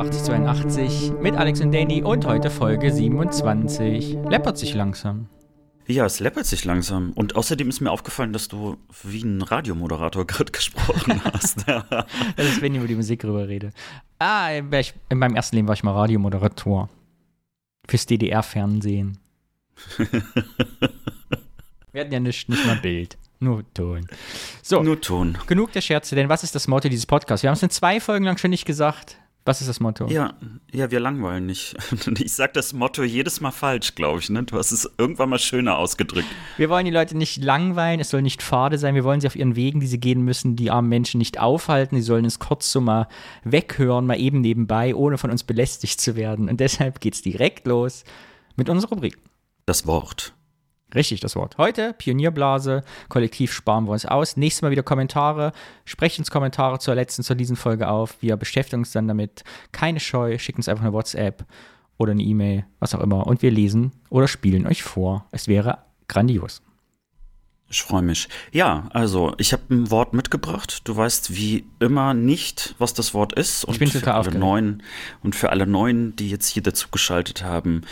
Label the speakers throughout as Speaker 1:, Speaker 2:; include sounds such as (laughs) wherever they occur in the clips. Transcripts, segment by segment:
Speaker 1: 8082 mit Alex und Danny und heute Folge 27. Läppert sich langsam.
Speaker 2: Ja, es läppert sich langsam. Und außerdem ist mir aufgefallen, dass du wie ein Radiomoderator (laughs) gerade gesprochen hast. (laughs)
Speaker 1: das ist, wenn ich über die Musik rüber rede. Ah, in meinem ersten Leben war ich mal Radiomoderator. Fürs DDR-Fernsehen. (laughs) Wir hatten ja nicht, nicht mal Bild. Nur Ton.
Speaker 2: So, nur Ton.
Speaker 1: Genug der Scherze, denn was ist das Motto dieses Podcasts? Wir haben es in zwei Folgen lang schon nicht gesagt. Was ist das Motto?
Speaker 2: Ja, ja, wir langweilen nicht. (laughs) Ich sage das Motto jedes Mal falsch, glaube ich. Ne? Du hast es irgendwann mal schöner ausgedrückt.
Speaker 1: Wir wollen die Leute nicht langweilen, es soll nicht fade sein. Wir wollen sie auf ihren Wegen, die sie gehen müssen, die armen Menschen nicht aufhalten. Sie sollen es kurz so mal weghören, mal eben nebenbei, ohne von uns belästigt zu werden. Und deshalb geht es direkt los mit unserer Rubrik.
Speaker 2: Das Wort.
Speaker 1: Richtig, das Wort. Heute Pionierblase, kollektiv sparen wir uns aus. Nächstes Mal wieder Kommentare. Sprecht uns Kommentare zur letzten, zur diesen Folge auf. Wir beschäftigen uns dann damit. Keine Scheu, schickt uns einfach eine WhatsApp oder eine E-Mail, was auch immer. Und wir lesen oder spielen euch vor. Es wäre grandios.
Speaker 2: Ich freue mich. Ja, also ich habe ein Wort mitgebracht. Du weißt wie immer nicht, was das Wort ist.
Speaker 1: Und ich bin total
Speaker 2: für alle Neuen Und für alle Neuen, die jetzt hier dazu geschaltet haben,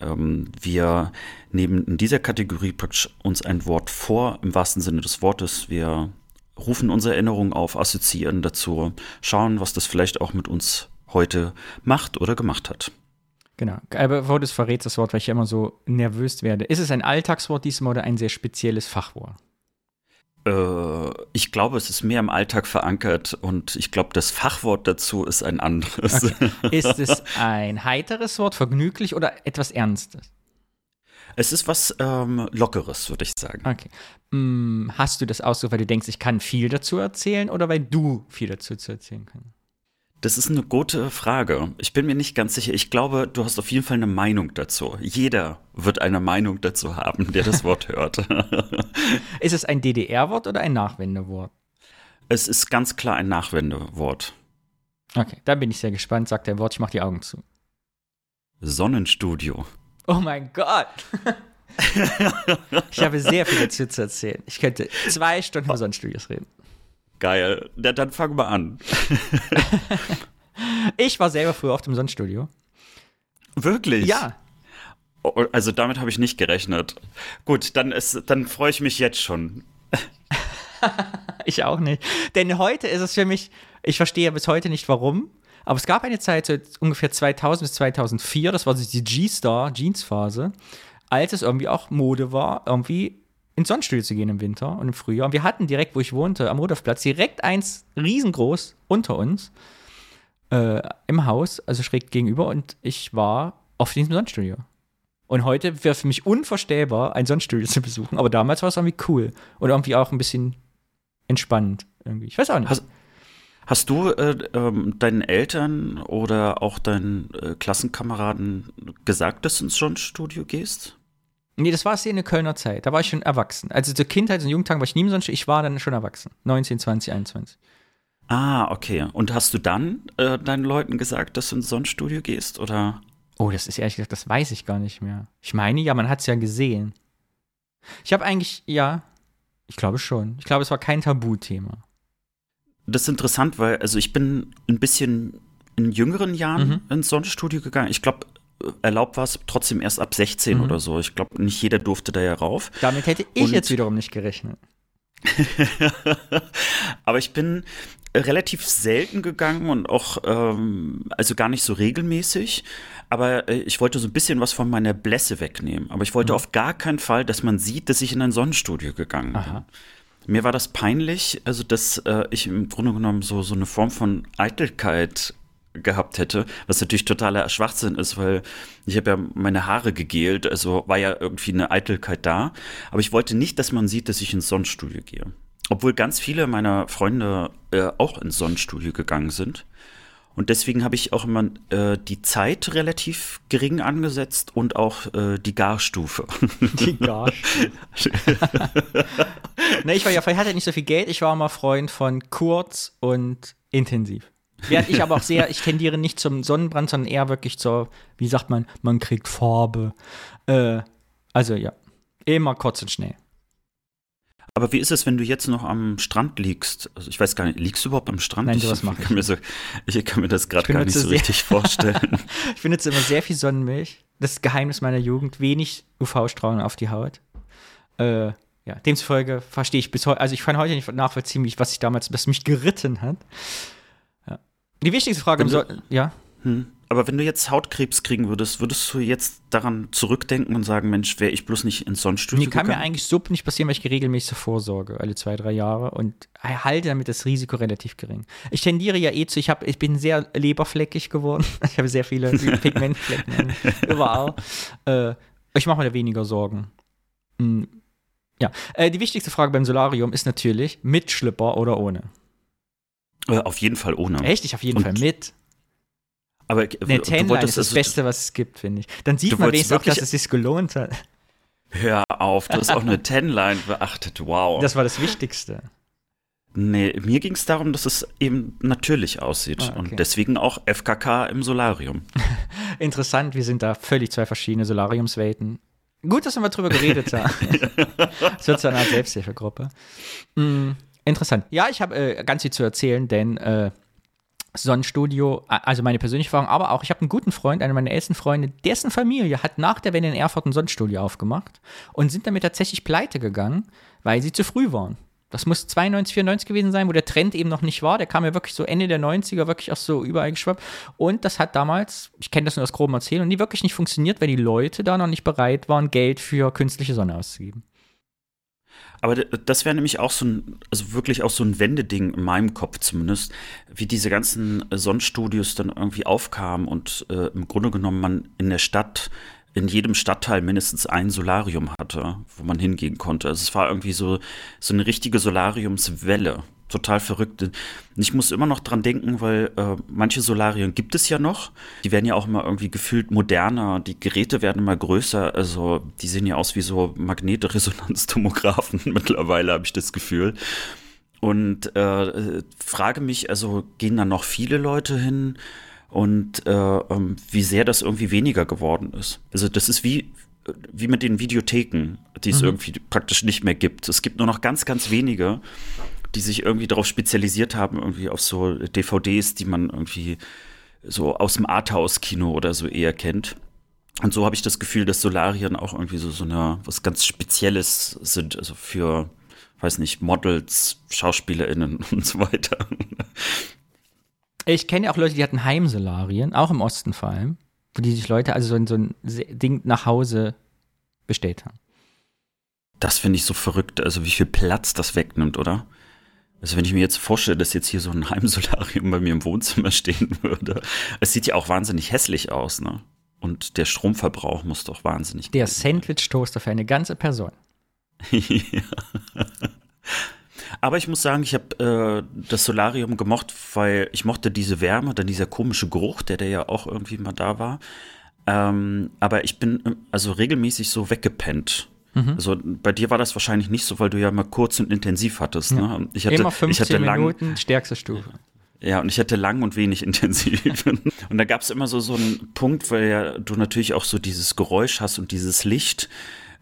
Speaker 2: ähm, wir nehmen in dieser Kategorie praktisch uns ein Wort vor, im wahrsten Sinne des Wortes. Wir rufen unsere Erinnerungen auf, assoziieren dazu, schauen, was das vielleicht auch mit uns heute macht oder gemacht hat.
Speaker 1: Genau. Aber bevor du es verrätst, das Wort, weil ich immer so nervös werde. Ist es ein Alltagswort diesmal oder ein sehr spezielles Fachwort?
Speaker 2: Äh, ich glaube, es ist mehr im Alltag verankert und ich glaube, das Fachwort dazu ist ein anderes.
Speaker 1: Okay. (laughs) Ist es ein heiteres Wort, vergnüglich oder etwas Ernstes?
Speaker 2: Es ist was ähm, Lockeres, würde ich sagen.
Speaker 1: Okay. Hm, hast du das ausgesucht, weil du denkst, ich kann viel dazu erzählen oder weil du viel dazu zu erzählen kannst?
Speaker 2: Das ist eine gute Frage. Ich bin mir nicht ganz sicher. Ich glaube, du hast auf jeden Fall eine Meinung dazu. Jeder wird eine Meinung dazu haben, der das Wort hört. (laughs)
Speaker 1: ist es ein DDR-Wort oder ein Nachwendewort?
Speaker 2: Es ist ganz klar ein Nachwendewort.
Speaker 1: Okay, da bin ich sehr gespannt. Sagt der Wort, ich mache die Augen zu.
Speaker 2: Sonnenstudio.
Speaker 1: Oh mein Gott. (laughs) ich habe sehr viel dazu zu erzählen. Ich könnte zwei Stunden über Sonnenstudios reden.
Speaker 2: Geil. Ja, dann fangen wir an. (laughs)
Speaker 1: ich war selber früher auf dem Sonnenstudio.
Speaker 2: Wirklich?
Speaker 1: Ja.
Speaker 2: Oh, also damit habe ich nicht gerechnet. Gut, dann, dann freue ich mich jetzt schon. (laughs)
Speaker 1: ich auch nicht. Denn heute ist es für mich, ich verstehe bis heute nicht warum, aber es gab eine Zeit, so ungefähr 2000 bis 2004, das war so die G-Star, Jeans-Phase, als es irgendwie auch Mode war, irgendwie ins Sonnenstudio zu gehen im Winter und im Frühjahr. Und wir hatten direkt, wo ich wohnte, am Rudolfplatz, direkt eins riesengroß unter uns äh, im Haus, also schräg gegenüber. Und ich war auf diesem Sonnenstudio. Und heute wäre für mich unvorstellbar, ein Sonnenstudio zu besuchen. Aber damals war es irgendwie cool. Und irgendwie auch ein bisschen entspannend. Irgendwie. Ich weiß auch nicht.
Speaker 2: Hast, hast du äh, ähm, deinen Eltern oder auch deinen äh, Klassenkameraden gesagt, dass du ins Sonnenstudio gehst?
Speaker 1: Nee, das war es in der Kölner Zeit. Da war ich schon erwachsen. Also zur Kindheit und Jugendtagen war ich nie sonst. Ich war dann schon erwachsen. 19, 20, 21.
Speaker 2: Ah, okay. Und hast du dann äh, deinen Leuten gesagt, dass du ins Sonnenstudio gehst, oder?
Speaker 1: Oh, das ist ehrlich gesagt, das weiß ich gar nicht mehr. Ich meine, ja, man hat es ja gesehen. Ich habe eigentlich, ja, ich glaube schon. Ich glaube, es war kein Tabuthema.
Speaker 2: Das ist interessant, weil, also ich bin ein bisschen in jüngeren Jahren mhm. ins Sonnenstudio gegangen. Ich glaube, erlaubt war es trotzdem erst ab 16 mhm. oder so. Ich glaube, nicht jeder durfte da ja rauf.
Speaker 1: Damit hätte ich Und jetzt wiederum nicht gerechnet. (laughs)
Speaker 2: Aber ich bin relativ selten gegangen und auch, ähm, also gar nicht so regelmäßig. Aber äh, ich wollte so ein bisschen was von meiner Blässe wegnehmen. Aber ich wollte mhm. auf gar keinen Fall, dass man sieht, dass ich in ein Sonnenstudio gegangen Aha. bin. Mir war das peinlich, also dass äh, ich im Grunde genommen so, so eine Form von Eitelkeit gehabt hätte, was natürlich totaler Schwachsinn ist, weil ich habe ja meine Haare gegelt, also war ja irgendwie eine Eitelkeit da, aber ich wollte nicht, dass man sieht, dass ich ins Sonnenstudio gehe. Obwohl ganz viele meiner Freunde äh, auch ins Sonnenstudio gegangen sind. Und deswegen habe ich auch immer äh, die Zeit relativ gering angesetzt und auch äh, die Garstufe. (laughs)
Speaker 1: Die Garstufe. (laughs) ne, ich war ja, ich hatte nicht so viel Geld, ich war immer Freund von kurz und intensiv. Während ich aber auch sehr, ich tendiere nicht zum Sonnenbrand, sondern eher wirklich zur, wie sagt man, man kriegt Farbe. Äh, also ja, immer kurz und schnell.
Speaker 2: Aber wie ist es, wenn du jetzt noch am Strand liegst? Also ich weiß gar nicht, liegst du überhaupt am Strand?
Speaker 1: Nein,
Speaker 2: ich,
Speaker 1: sowas mache ich
Speaker 2: kann mir so, Ich kann mir das gerade gar nicht so richtig vorstellen. (laughs)
Speaker 1: ich benutze immer sehr viel Sonnenmilch. Das ist Geheimnis meiner Jugend. Wenig UV-Strahlung auf die Haut. Äh, ja, demzufolge verstehe ich bis heute, also ich kann heute nicht nachvollziehen, was sich damals, was mich geritten hat. Die wichtigste Frage,
Speaker 2: du,
Speaker 1: ja.
Speaker 2: Hm. Aber wenn du jetzt Hautkrebs kriegen würdest, würdest du jetzt daran zurückdenken und sagen, Mensch, wäre ich bloß nicht ins Sonnenstudio
Speaker 1: Mir kann mir eigentlich so nicht passieren, weil ich regelmäßig vorsorge, alle zwei, drei Jahre und halte damit das Risiko relativ gering. Ich tendiere ja eh zu, ich, hab, ich bin sehr leberfleckig geworden. (laughs) Ich habe sehr viele (laughs) Pigmentflecken überall. Äh, ich mache mir da weniger Sorgen. Hm. Ja, äh, die wichtigste Frage beim Solarium ist natürlich, mit Schlipper oder ohne?
Speaker 2: Äh, auf jeden Fall ohne.
Speaker 1: Echt? Ich auf jeden und Fall mit.
Speaker 2: Aber
Speaker 1: eine Tanline ist das also, Beste, was es gibt, finde ich. Dann sieht man wenigstens auch, dass es sich gelohnt hat.
Speaker 2: Hör auf, du hast auch eine Tanline beachtet. Wow.
Speaker 1: Das war das Wichtigste.
Speaker 2: Nee, mir ging es darum, dass es eben natürlich aussieht. Ah, okay. Und deswegen auch FKK im Solarium. (laughs)
Speaker 1: Interessant, wir sind da völlig zwei verschiedene Solariumswelten. Gut, dass wir mal drüber geredet haben. (laughs) Es wird so eine Art Selbsthilfegruppe. Hm, interessant. Ja, ich habe äh, ganz viel zu erzählen, denn äh, Sonnenstudio, also meine persönliche Erfahrung, aber auch, ich habe einen guten Freund, einer meiner ältesten Freunde, dessen Familie hat nach der Wende in Erfurt ein Sonnenstudio aufgemacht und sind damit tatsächlich pleite gegangen, weil sie zu früh waren. Das muss 92, 94 gewesen sein, wo der Trend eben noch nicht war. Der kam ja wirklich so Ende der 90er wirklich auch so überall geschwappt. Und das hat damals, ich kenne das nur aus grobem Erzählen, und die wirklich nicht funktioniert, weil die Leute da noch nicht bereit waren, Geld für künstliche Sonne auszugeben.
Speaker 2: Aber das wäre nämlich auch so ein, also wirklich auch so ein Wendeding in meinem Kopf zumindest, wie diese ganzen Sonnenstudios dann irgendwie aufkamen und äh, im Grunde genommen man in der Stadt in jedem Stadtteil mindestens ein Solarium hatte, wo man hingehen konnte. Also es war irgendwie so, so eine richtige Solariumswelle total verrückt. Und ich muss immer noch dran denken, weil äh, manche Solarien gibt es ja noch. Die werden ja auch immer irgendwie gefühlt moderner. Die Geräte werden immer größer. Also die sehen ja aus wie so Magnetresonanztomographen (laughs) mittlerweile, habe ich das Gefühl. Und äh, frage mich, also gehen da noch viele Leute hin? Und äh, ähm, wie sehr das irgendwie weniger geworden ist. Also das ist wie, wie mit den Videotheken, die es mhm. irgendwie praktisch nicht mehr gibt. Es gibt nur noch ganz, ganz wenige die sich irgendwie darauf spezialisiert haben, irgendwie auf so DVDs, die man irgendwie so aus dem Arthouse-Kino oder so eher kennt. Und so habe ich das Gefühl, dass Solarien auch irgendwie so, so eine, was ganz Spezielles sind, also für, weiß nicht, Models, SchauspielerInnen (laughs) und so weiter.
Speaker 1: Ich kenne ja auch Leute, die hatten Heimsolarien, auch im Osten vor allem, wo die sich Leute also so ein, so ein Ding nach Hause bestellt haben.
Speaker 2: Das finde ich so verrückt, also wie viel Platz das wegnimmt, oder? Also wenn ich mir jetzt vorstelle, dass jetzt hier so ein Heimsolarium bei mir im Wohnzimmer stehen würde, es sieht ja auch wahnsinnig hässlich aus, ne? Und der Stromverbrauch muss doch wahnsinnig.
Speaker 1: Der Sandwich-Toaster für eine ganze Person. ja.
Speaker 2: Aber ich muss sagen, ich habe äh, das Solarium gemocht, weil ich mochte diese Wärme, dann dieser komische Geruch, der, der ja auch irgendwie mal da war. Ähm, aber ich bin äh, also regelmäßig so weggepennt Mhm. Also bei dir war das wahrscheinlich nicht so, weil du ja mal kurz und intensiv hattest. Ja.
Speaker 1: Ne? Ich hatte, Immer 15 ich hatte lang, Minuten, stärkste Stufe.
Speaker 2: Ja, und ich hatte lang und wenig (laughs) intensiv. und da gab es immer so, so einen Punkt, weil ja du natürlich auch so dieses Geräusch hast und dieses Licht,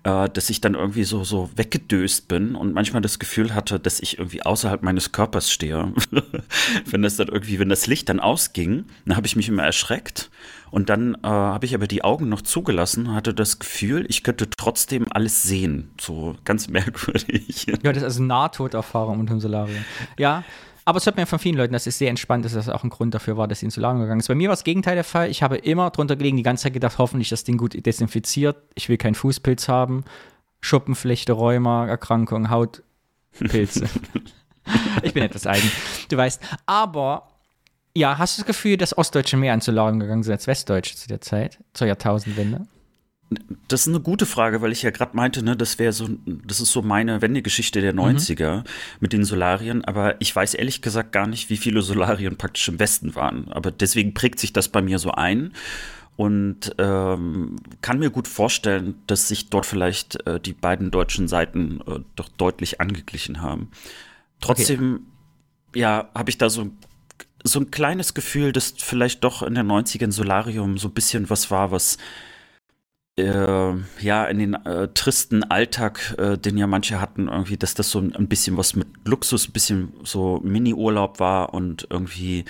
Speaker 2: äh, dass ich dann irgendwie so, so weggedöst bin und manchmal das Gefühl hatte, dass ich irgendwie außerhalb meines Körpers stehe. (laughs) wenn das dann irgendwie, wenn das Licht dann ausging, dann habe ich mich immer erschreckt und dann äh, habe ich aber die Augen noch zugelassen, hatte das Gefühl, ich könnte trotzdem alles sehen. So ganz (laughs) merkwürdig.
Speaker 1: Ja, das ist also Nahtoderfahrung unter dem Solarium. Ja, aber es hört mir von vielen Leuten, dass es sehr entspannt ist, dass das auch ein Grund dafür war, dass sie ins Solarium gegangen ist. Bei mir war das Gegenteil der Fall. Ich habe immer drunter gelegen, die ganze Zeit gedacht, hoffentlich das Ding gut desinfiziert. Ich will keinen Fußpilz haben. Schuppenflechte, Rheuma, Erkrankung, Hautpilze. (laughs) ich bin etwas eigen. Du weißt. Aber ja, hast du das Gefühl, dass Ostdeutsche mehr ins Solarium gegangen sind als Westdeutsche zu der Zeit, zur Jahrtausendwende?
Speaker 2: Das ist eine gute Frage, weil ich ja gerade meinte, ne, das wäre so, das ist so meine Wendegeschichte der 90er mhm. mit den Solarien, aber ich weiß ehrlich gesagt gar nicht, wie viele Solarien praktisch im Westen waren. Aber deswegen prägt sich das bei mir so ein und ähm, kann mir gut vorstellen, dass sich dort vielleicht äh, die beiden deutschen Seiten äh, doch deutlich angeglichen haben. Trotzdem, okay. ja, habe ich da so so ein kleines Gefühl, dass vielleicht doch in den 90ern Solarium so ein bisschen was war, was äh, ja, in den äh, tristen Alltag, äh, den ja manche hatten, irgendwie, dass das so ein, ein bisschen was mit Luxus, ein bisschen so Mini-Urlaub war und irgendwie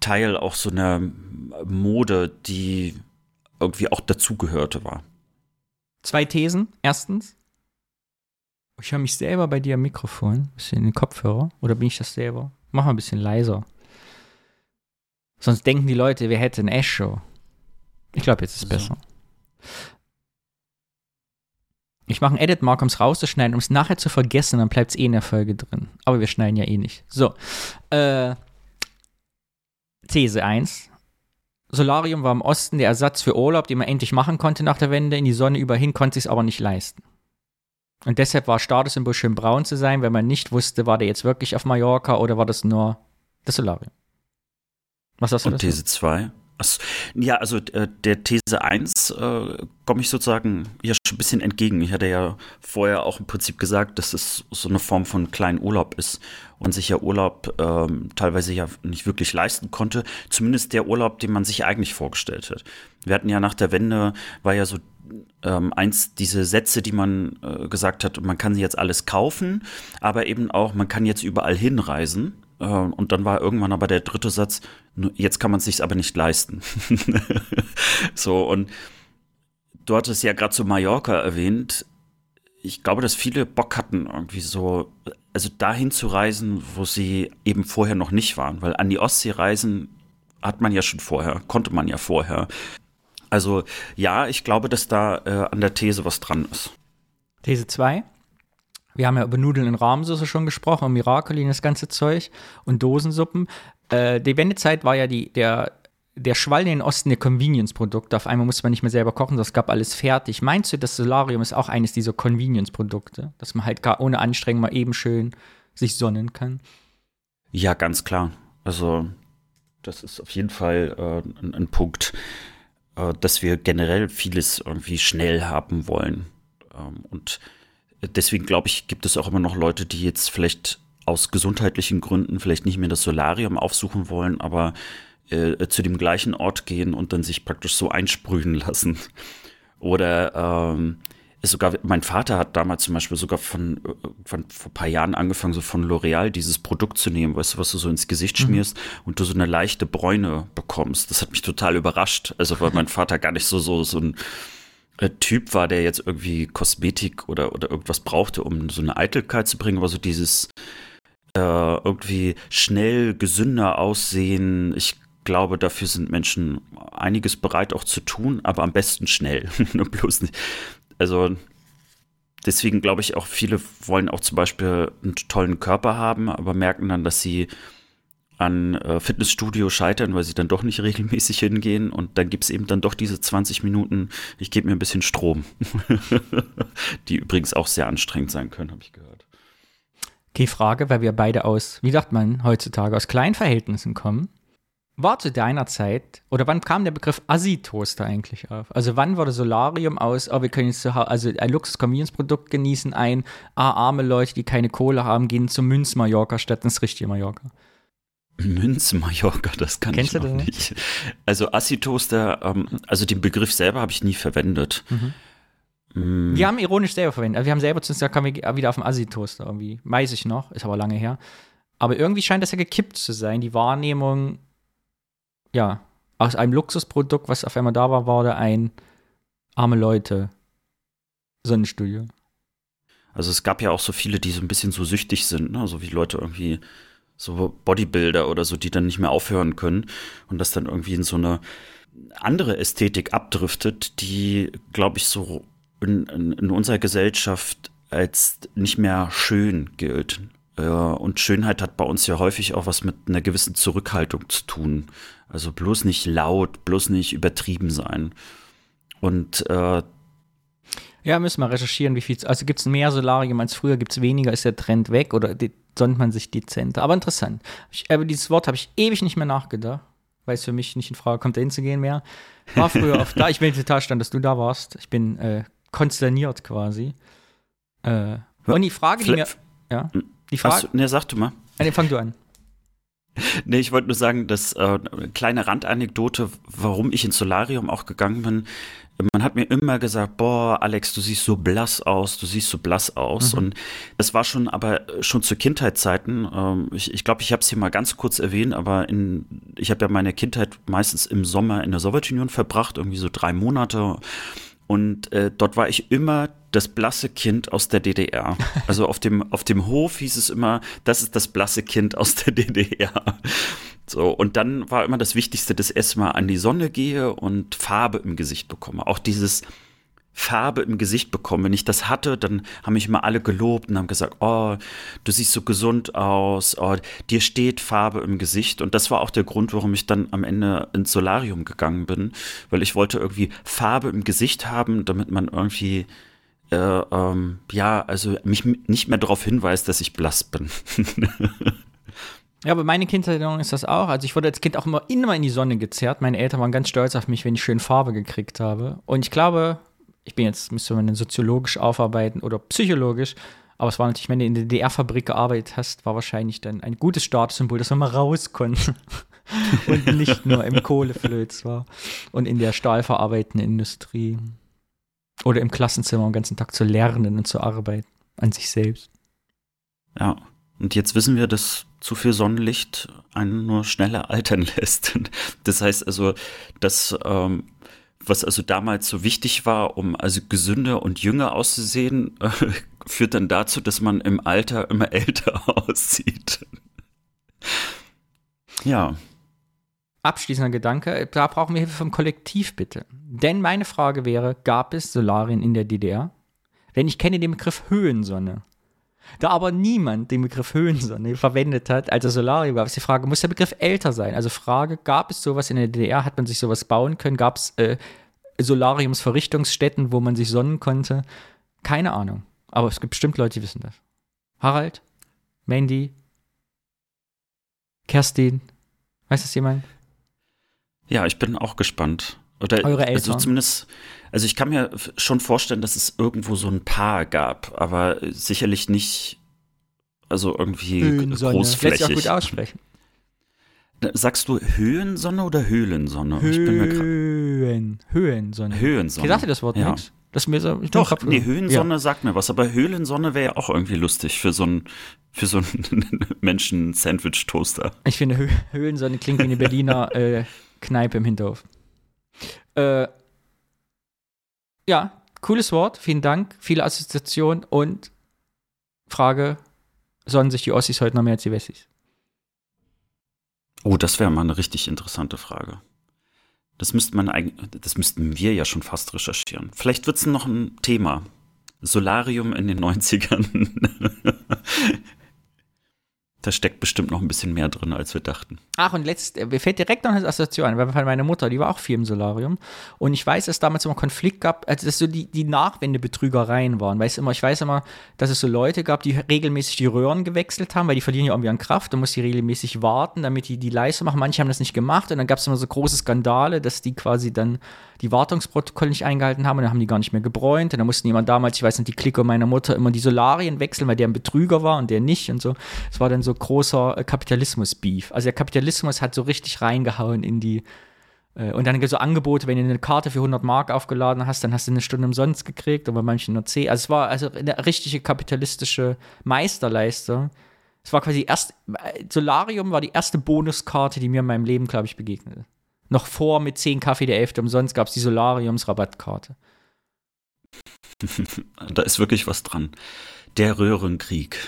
Speaker 2: Teil auch so einer Mode, die irgendwie auch dazugehörte war.
Speaker 1: Zwei Thesen. Erstens, ich höre mich selber bei dir am Mikrofon, bisschen in den Kopfhörer. Oder bin ich das selber? Mach mal ein bisschen leiser. Sonst denken die Leute, wir hätten Echo. Ich glaube, jetzt ist es so. besser. Ich mache einen Edit-Mark, um es rauszuschneiden, um es nachher zu vergessen, dann bleibt es eh in der Folge drin. Aber wir schneiden ja eh nicht. So. Äh, These 1. Solarium war im Osten der Ersatz für Urlaub, den man endlich machen konnte nach der Wende. In die Sonne überhin konnte es aber nicht leisten. Und deshalb war Statussymbol schön braun zu sein, wenn man nicht wusste, war der jetzt wirklich auf Mallorca oder war das nur das Solarium.
Speaker 2: Was hast du Und These 2? Ja, also äh, der These 1 äh, komme ich sozusagen ja schon ein bisschen entgegen. Ich hatte ja vorher auch im Prinzip gesagt, dass es so eine Form von kleinen Urlaub ist und sich ja Urlaub ähm, teilweise ja nicht wirklich leisten konnte. Zumindest der Urlaub, den man sich eigentlich vorgestellt hat. Wir hatten ja nach der Wende, war ja so ähm, eins diese Sätze, die man äh, gesagt hat, man kann jetzt alles kaufen, aber eben auch, man kann jetzt überall hinreisen. Äh, und dann war irgendwann aber der dritte Satz, jetzt kann man es sich aber nicht leisten. (laughs) so, und du hattest ja gerade zu Mallorca erwähnt. Ich glaube, dass viele Bock hatten, irgendwie so, also dahin zu reisen, wo sie eben vorher noch nicht waren, weil an die Ostsee reisen hat man ja schon vorher, konnte man ja vorher. Also ja, ich glaube, dass da äh, an der These was dran ist.
Speaker 1: These 2. Wir haben ja über Nudeln in Rahmsoße schon gesprochen, und Miraculin, das ganze Zeug und Dosensuppen. Äh, die Wendezeit war ja die, der, der Schwall in den Osten der Convenience-Produkte. Auf einmal musste man nicht mehr selber kochen, das gab alles fertig. Meinst du, das Solarium ist auch eines dieser Convenience-Produkte? Dass man halt gar ohne Anstrengung mal eben schön sich sonnen kann?
Speaker 2: Ja, ganz klar. Also, das ist auf jeden Fall äh, ein, ein Punkt äh, dass wir generell vieles irgendwie schnell haben wollen. Ähm, und deswegen glaube ich, gibt es auch immer noch Leute, die jetzt vielleicht aus gesundheitlichen Gründen vielleicht nicht mehr das Solarium aufsuchen wollen, aber äh, zu dem gleichen Ort gehen und dann sich praktisch so einsprühen lassen. Oder ähm, sogar, mein Vater hat damals zum Beispiel sogar von, von vor ein paar Jahren angefangen, so von L'Oreal dieses Produkt zu nehmen, weißt du, was du so ins Gesicht mhm. schmierst mhm. und du so eine leichte Bräune bekommst. Das hat mich total überrascht. Also, weil mein Vater gar nicht so, so, so ein äh, Typ war, der jetzt irgendwie Kosmetik oder, oder irgendwas brauchte, um so eine Eitelkeit zu bringen, aber so dieses äh, irgendwie schnell gesünder aussehen. Ich glaube, dafür sind Menschen einiges bereit auch zu tun, aber am besten schnell. (laughs) Bloß nicht, also deswegen glaube ich auch, viele wollen auch zum Beispiel einen tollen Körper haben, aber merken dann, dass sie an äh, Fitnessstudio scheitern, weil sie dann doch nicht regelmäßig hingehen und dann gibt es eben dann doch diese 20 Minuten, ich gebe mir ein bisschen Strom, (laughs) die übrigens auch sehr anstrengend sein können, habe ich gehört.
Speaker 1: Okay, Frage, weil wir beide aus, wie sagt man heutzutage, aus kleinen Verhältnissen kommen war zu deiner Zeit, oder wann kam der Begriff Assi-Toaster eigentlich auf? Also wann wurde Solarium aus, oh, wir können jetzt zu, also ein Luxus-Convenience-Produkt genießen, ein, ah, arme Leute, die keine Kohle haben, gehen zum Münz-Mallorca statt ins richtige Mallorca?
Speaker 2: Münz-Mallorca, das kann Kennst ich noch nicht? nicht. Also Assi-Toaster, ähm, also den Begriff selber habe ich nie verwendet. Mhm.
Speaker 1: Mm. Wir haben ironisch selber verwendet. Also wir haben selber zu uns, da kamen wir wieder auf dem Assi-Toaster irgendwie. Weiß ich noch, ist aber lange her. Aber irgendwie scheint das ja gekippt zu sein, die Wahrnehmung ja, aus einem Luxusprodukt, was auf einmal da war, wurde ein arme Leute Sonnenstudio.
Speaker 2: Also es gab ja auch so viele, die so ein bisschen so süchtig sind, ne? so wie Leute irgendwie so Bodybuilder oder so, die dann nicht mehr aufhören können und das dann irgendwie in so eine andere Ästhetik abdriftet, die, glaube ich, so in, in, in, unserer Gesellschaft als nicht mehr schön gilt. Äh, und Schönheit hat bei uns ja häufig auch was mit einer gewissen Zurückhaltung zu tun. Also bloß nicht laut, bloß nicht übertrieben sein. Und äh,
Speaker 1: ja, müssen wir recherchieren, wie viel. Also gibt es mehr Solarium als früher, gibt es weniger, ist der Trend weg oder sonnt man sich dezenter? Aber interessant. Ich, über dieses Wort habe ich ewig nicht mehr nachgedacht, weil es für mich nicht in Frage kommt, dahin zu gehen mehr. War früher oft da. Ich bin total stand, dass du da warst. Ich bin äh, konsterniert quasi. Äh, und die Frage, die mir. Ja, die
Speaker 2: Frage. Ne, sag du mal.
Speaker 1: Ja, fang du an. (laughs)
Speaker 2: Nee, ich wollte nur sagen, dass äh, kleine Randanekdote, warum ich ins Solarium auch gegangen bin. man hat mir immer gesagt, boah, Alex, du siehst so blass aus, du siehst so blass aus. Mhm. Und das war schon, aber schon zu Kindheitszeiten. Ähm, ich ich, glaube, ich habe es hier mal ganz kurz erwähnt, aber in, ich habe ja meine Kindheit meistens im Sommer in der Sowjetunion verbracht, irgendwie so drei Monate. Und äh, dort war ich immer das blasse Kind aus der DDR. Also auf dem, auf dem Hof hieß es immer, das ist das blasse Kind aus der DDR. So, und dann war immer das Wichtigste, dass erstmal an die Sonne gehe und Farbe im Gesicht bekomme. Auch dieses Farbe im Gesicht bekomme. Wenn ich das hatte, dann haben mich immer alle gelobt und haben gesagt, oh, du siehst so gesund aus, oh, dir steht Farbe im Gesicht. Und das war auch der Grund, warum ich dann am Ende ins Solarium gegangen bin, weil ich wollte irgendwie Farbe im Gesicht haben, damit man irgendwie äh, ähm, ja, also mich nicht mehr darauf hinweist, dass ich blass bin. (laughs)
Speaker 1: Ja, aber meine Kindheitserinnerung ist das auch. Also ich wurde als Kind auch immer, immer in die Sonne gezerrt. Meine Eltern waren ganz stolz auf mich, wenn ich schön Farbe gekriegt habe. Und ich glaube, ich bin jetzt, müsste man soziologisch aufarbeiten oder psychologisch, aber es war natürlich, wenn du in der DDR-Fabrik gearbeitet hast, war wahrscheinlich dann ein gutes Statussymbol, dass man mal raus konnte (laughs) und nicht nur im Kohleflöz war und in der stahlverarbeitenden Industrie oder im Klassenzimmer den ganzen Tag zu lernen und zu arbeiten an sich selbst.
Speaker 2: Ja, und jetzt wissen wir, dass zu viel Sonnenlicht einen nur schneller altern (laughs) lässt. Das heißt also, dass ähm, was also damals so wichtig war, um also gesünder und jünger auszusehen, äh, führt dann dazu, dass man im Alter immer (laughs) älter aussieht. ja.
Speaker 1: Abschließender Gedanke, da brauchen wir Hilfe vom Kollektiv bitte. Denn meine Frage wäre, gab es Solarien in der DDR? Denn ich kenne den Begriff Höhensonne. Da aber niemand den Begriff Höhensonne verwendet hat, als er Solarium gab, ist die Frage, muss der Begriff älter sein? Also Frage, gab es sowas in der DDR? Hat man sich sowas bauen können? Gab es äh, Solariumsverrichtungsstätten, wo man sich sonnen konnte? Keine Ahnung. Aber es gibt bestimmt Leute, die wissen das. Harald? Mandy? Kerstin? Weiß das jemand?
Speaker 2: Ja, ich bin auch gespannt. Oder
Speaker 1: Eure Eltern?
Speaker 2: Also zumindest, also ich kann mir schon vorstellen, dass es irgendwo so ein Paar gab, aber sicherlich nicht, also irgendwie Höhensonne. großflächig. Lässt sich
Speaker 1: auch gut aussprechen.
Speaker 2: Sagst du Höhensonne oder Höhlensonne?
Speaker 1: Höhen, Höhensonne.
Speaker 2: Höhensonne.
Speaker 1: Ich sagte das Wort ja. nichts. Das mir so,
Speaker 2: Doch, nee, Höhensonne ja. sagt mir was, aber Höhlensonne wäre ja auch irgendwie lustig für so einen für so einen (laughs) Menschen-Sandwich-Toaster.
Speaker 1: Ich finde, Hö Höhlensonne klingt wie eine Berliner (laughs) äh, Kneipe im Hinterhof. Äh, ja, cooles Wort, vielen Dank, viele Assoziationen und Frage, sonnen sich die Ossis heute noch mehr als die Wessis?
Speaker 2: Oh, das wäre mal eine richtig interessante Frage. Das, müsste man das müssten wir ja schon fast recherchieren. Vielleicht wird es noch ein Thema. Solarium in den 90ern. Da steckt bestimmt noch ein bisschen mehr drin, als wir dachten.
Speaker 1: Ach, und letzt, mir fällt direkt noch eine Assoziation ein, weil meine Mutter, die war auch viel im Solarium. Und ich weiß, dass es damals immer Konflikt gab, also dass so die, die Nachwendebetrügereien waren. Weiß immer, ich weiß immer, dass es so Leute gab, die regelmäßig die Röhren gewechselt haben, weil die verlieren ja irgendwie an Kraft. Da muss die regelmäßig warten, damit die die Leistung machen. Manche haben das nicht gemacht und dann gab es immer so große Skandale, dass die quasi dann die Wartungsprotokolle nicht eingehalten haben und dann haben die gar nicht mehr gebräunt. Und dann mussten jemand damals, ich weiß nicht, die Clique meiner Mutter immer die Solarien wechseln, weil der ein Betrüger war und der nicht und so. Es war dann so großer äh, Kapitalismus-Beef. Also der Kapitalismus hat so richtig reingehauen in die äh, und dann gibt es so Angebote, wenn du eine Karte für 100 Mark aufgeladen hast, dann hast du eine Stunde umsonst gekriegt und bei manchen nur 10. Also es war also eine richtige kapitalistische Meisterleistung. Es war quasi erst, äh, Solarium war die erste Bonuskarte, die mir in meinem Leben, glaube ich, begegnete. Noch vor mit 10 Kaffee der 11. umsonst gab es die Solariums-Rabattkarte. (laughs)
Speaker 2: da ist wirklich was dran. Der Röhrenkrieg.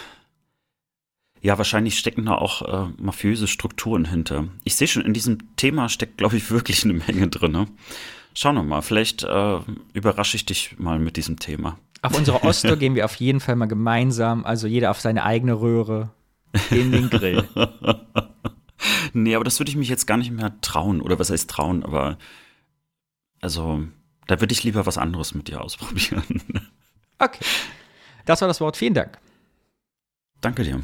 Speaker 2: Ja, wahrscheinlich stecken da auch äh, mafiöse Strukturen hinter. Ich sehe schon, in diesem Thema steckt, glaube ich, (laughs) wirklich eine Menge drin. Ne? Schauen wir mal, vielleicht äh, überrasche ich dich mal mit diesem Thema.
Speaker 1: Auf unserer Oster (laughs) gehen wir auf jeden Fall mal gemeinsam, also jeder auf seine eigene Röhre, in den Grill. (laughs)
Speaker 2: Nee, aber das würde ich mich jetzt gar nicht mehr trauen. Oder was heißt trauen? Aber also, da würde ich lieber was anderes mit dir ausprobieren.
Speaker 1: Okay. Das war das Wort. Vielen Dank.
Speaker 2: Danke dir.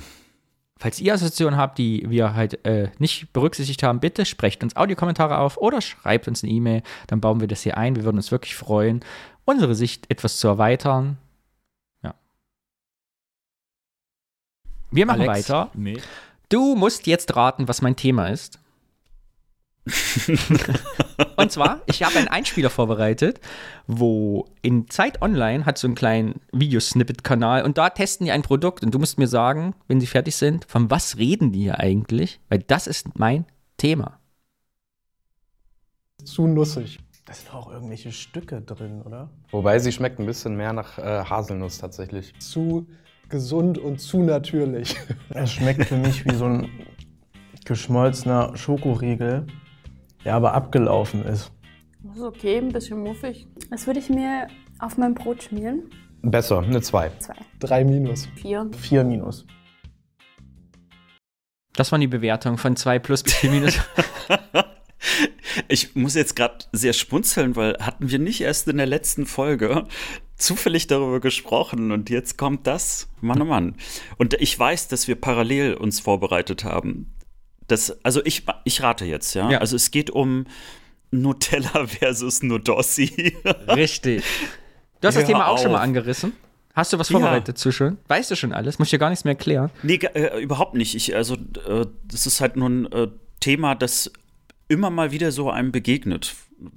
Speaker 1: Falls ihr Assoziationen habt, die wir halt äh, nicht berücksichtigt haben, bitte sprecht uns Audiokommentare auf oder schreibt uns eine E-Mail. Dann bauen wir das hier ein. Wir würden uns wirklich freuen, unsere Sicht etwas zu erweitern. Ja. Wir machen Alex, weiter. Nee. Du musst jetzt raten, was mein Thema ist. (laughs) Und zwar, ich habe einen Einspieler vorbereitet, wo in Zeit Online hat so einen kleinen Videosnippet-Kanal und da testen die ein Produkt und du musst mir sagen, wenn sie fertig sind, von was reden die hier eigentlich? Weil das ist mein Thema.
Speaker 3: Zu nussig. Da sind auch irgendwelche Stücke drin, oder?
Speaker 4: Wobei sie schmeckt ein bisschen mehr nach äh, Haselnuss tatsächlich.
Speaker 3: Zu gesund und zu natürlich. Es schmeckt für mich wie so ein geschmolzener Schokoriegel, der aber abgelaufen ist.
Speaker 5: Das ist okay, ein bisschen muffig. Das würde ich mir auf mein Brot schmieren.
Speaker 4: Besser, eine 2.
Speaker 5: Zwei,
Speaker 3: Drei Minus.
Speaker 5: vier.
Speaker 3: Vier Minus.
Speaker 1: Das waren die Bewertungen von 2 plus bis 4 minus. (laughs)
Speaker 2: Ich muss jetzt gerade sehr spunzeln, weil hatten wir nicht erst in der letzten Folge zufällig darüber gesprochen und jetzt kommt das. Mann, oh Mann. Und ich weiß, dass wir parallel uns vorbereitet haben. Das, also ich, ich rate jetzt, ja?
Speaker 1: Ja.
Speaker 2: Also es geht um Nutella (laughs) versus Nudossi.
Speaker 1: Richtig. Du hast das
Speaker 2: Hör
Speaker 1: Thema auch schon mal
Speaker 2: auf.
Speaker 1: angerissen. Hast du was
Speaker 2: Ja.
Speaker 1: vorbereitet zu schon? Weißt du schon alles? Muss ich dir gar nichts mehr erklären.
Speaker 2: Nee, äh, überhaupt nicht. Ich, also, äh, das ist halt nur ein äh, Thema, das immer mal wieder so einem begegnet.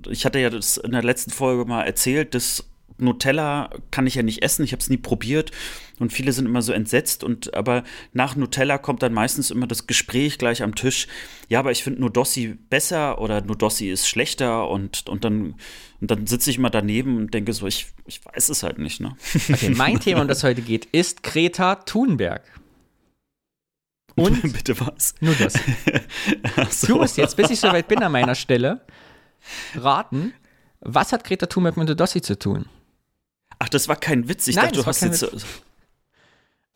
Speaker 2: Ich hatte ja das in der letzten Folge mal erzählt, dass Nutella kann ich ja nicht essen, ich habe es nie probiert und viele sind immer so entsetzt und aber nach Nutella kommt dann meistens immer das Gespräch gleich am Tisch. Ja, aber ich finde Nudossi besser oder Nudossi ist schlechter und, und dann und dann sitze ich immer daneben und denke so, ich, ich weiß es halt nicht, ne?
Speaker 1: Okay, mein Thema, um das heute geht, ist Greta Thunberg. (laughs) Und
Speaker 2: bitte was?
Speaker 1: nur das. (laughs)
Speaker 2: So.
Speaker 1: Du musst jetzt, bis ich soweit bin an meiner Stelle, raten, was hat Greta Thunberg mit Dossi zu tun?
Speaker 2: Ach, das war kein Witz. Ich
Speaker 1: Nein,
Speaker 2: dachte, du hast jetzt.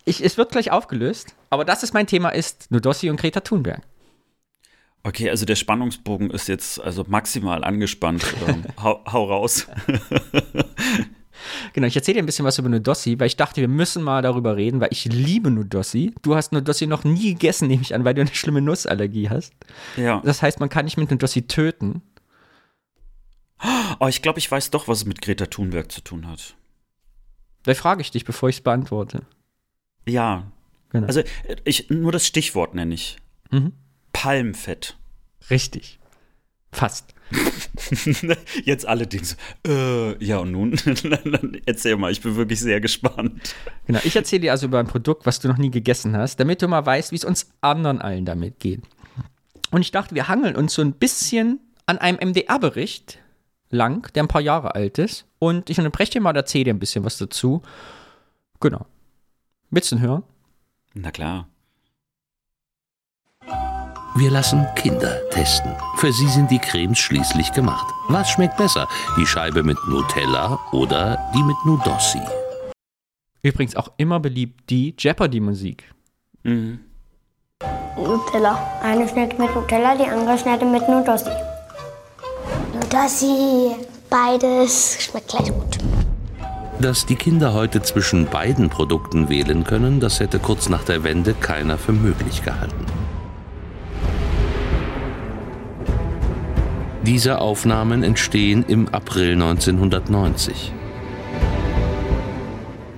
Speaker 1: Ich, es wird gleich aufgelöst, aber das ist mein Thema, ist Nudossi und Greta Thunberg.
Speaker 2: Okay, also der Spannungsbogen ist jetzt also maximal angespannt. (laughs) ähm, hau, hau raus. (laughs)
Speaker 1: Genau, ich erzähle dir ein bisschen was über Nudossi, weil ich dachte, wir müssen mal darüber reden, weil ich liebe Nudossi. Du hast Nudossi noch nie gegessen, nehme ich an, weil du eine schlimme Nussallergie hast.
Speaker 2: Ja.
Speaker 1: Das heißt, man kann nicht mit Nudossi töten.
Speaker 2: Oh, ich glaube, ich weiß doch, was es mit Greta Thunberg zu tun hat.
Speaker 1: Da frage ich dich, bevor ich es beantworte.
Speaker 2: Ja.
Speaker 1: Genau.
Speaker 2: Also ich nur das Stichwort nenne ich.
Speaker 1: Mhm.
Speaker 2: Palmfett.
Speaker 1: Richtig. Fast. (laughs)
Speaker 2: Jetzt alle so, äh, ja und nun? (laughs) Erzähl mal, ich bin wirklich sehr gespannt.
Speaker 1: Genau, ich erzähle dir also über ein Produkt, was du noch nie gegessen hast, damit du mal weißt, wie es uns anderen allen damit geht. Und ich dachte, wir hangeln uns so ein bisschen an einem MDR-Bericht lang, der ein paar Jahre alt ist. Und ich unterbreche dir mal und erzähle dir ein bisschen was dazu. Genau. Willst du ihn hören?
Speaker 2: Na klar.
Speaker 6: Wir lassen Kinder testen. Für sie sind die Cremes schließlich gemacht. Was schmeckt besser? Die Scheibe mit Nutella oder die mit Nudossi?
Speaker 1: Übrigens auch immer beliebt die Jeopardy-Musik.
Speaker 2: Mhm.
Speaker 7: Nutella. Eine schmeckt mit Nutella, die andere schmeckt mit Nudossi. Nudossi. Beides schmeckt gleich gut.
Speaker 6: Dass die Kinder heute zwischen beiden Produkten wählen können, das hätte kurz nach der Wende keiner für möglich gehalten. Diese Aufnahmen entstehen im April 1990.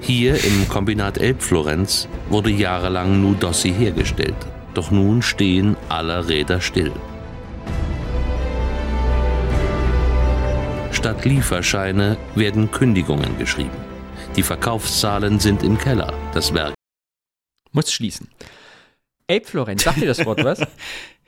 Speaker 6: Hier im Kombinat Elbflorenz wurde jahrelang Nudossi hergestellt. Doch nun stehen alle Räder still. Statt Lieferscheine werden Kündigungen geschrieben. Die Verkaufszahlen sind im Keller. Das Werk
Speaker 1: Muss schließen. Elbflorenz, sagt dir das Wort was? (laughs)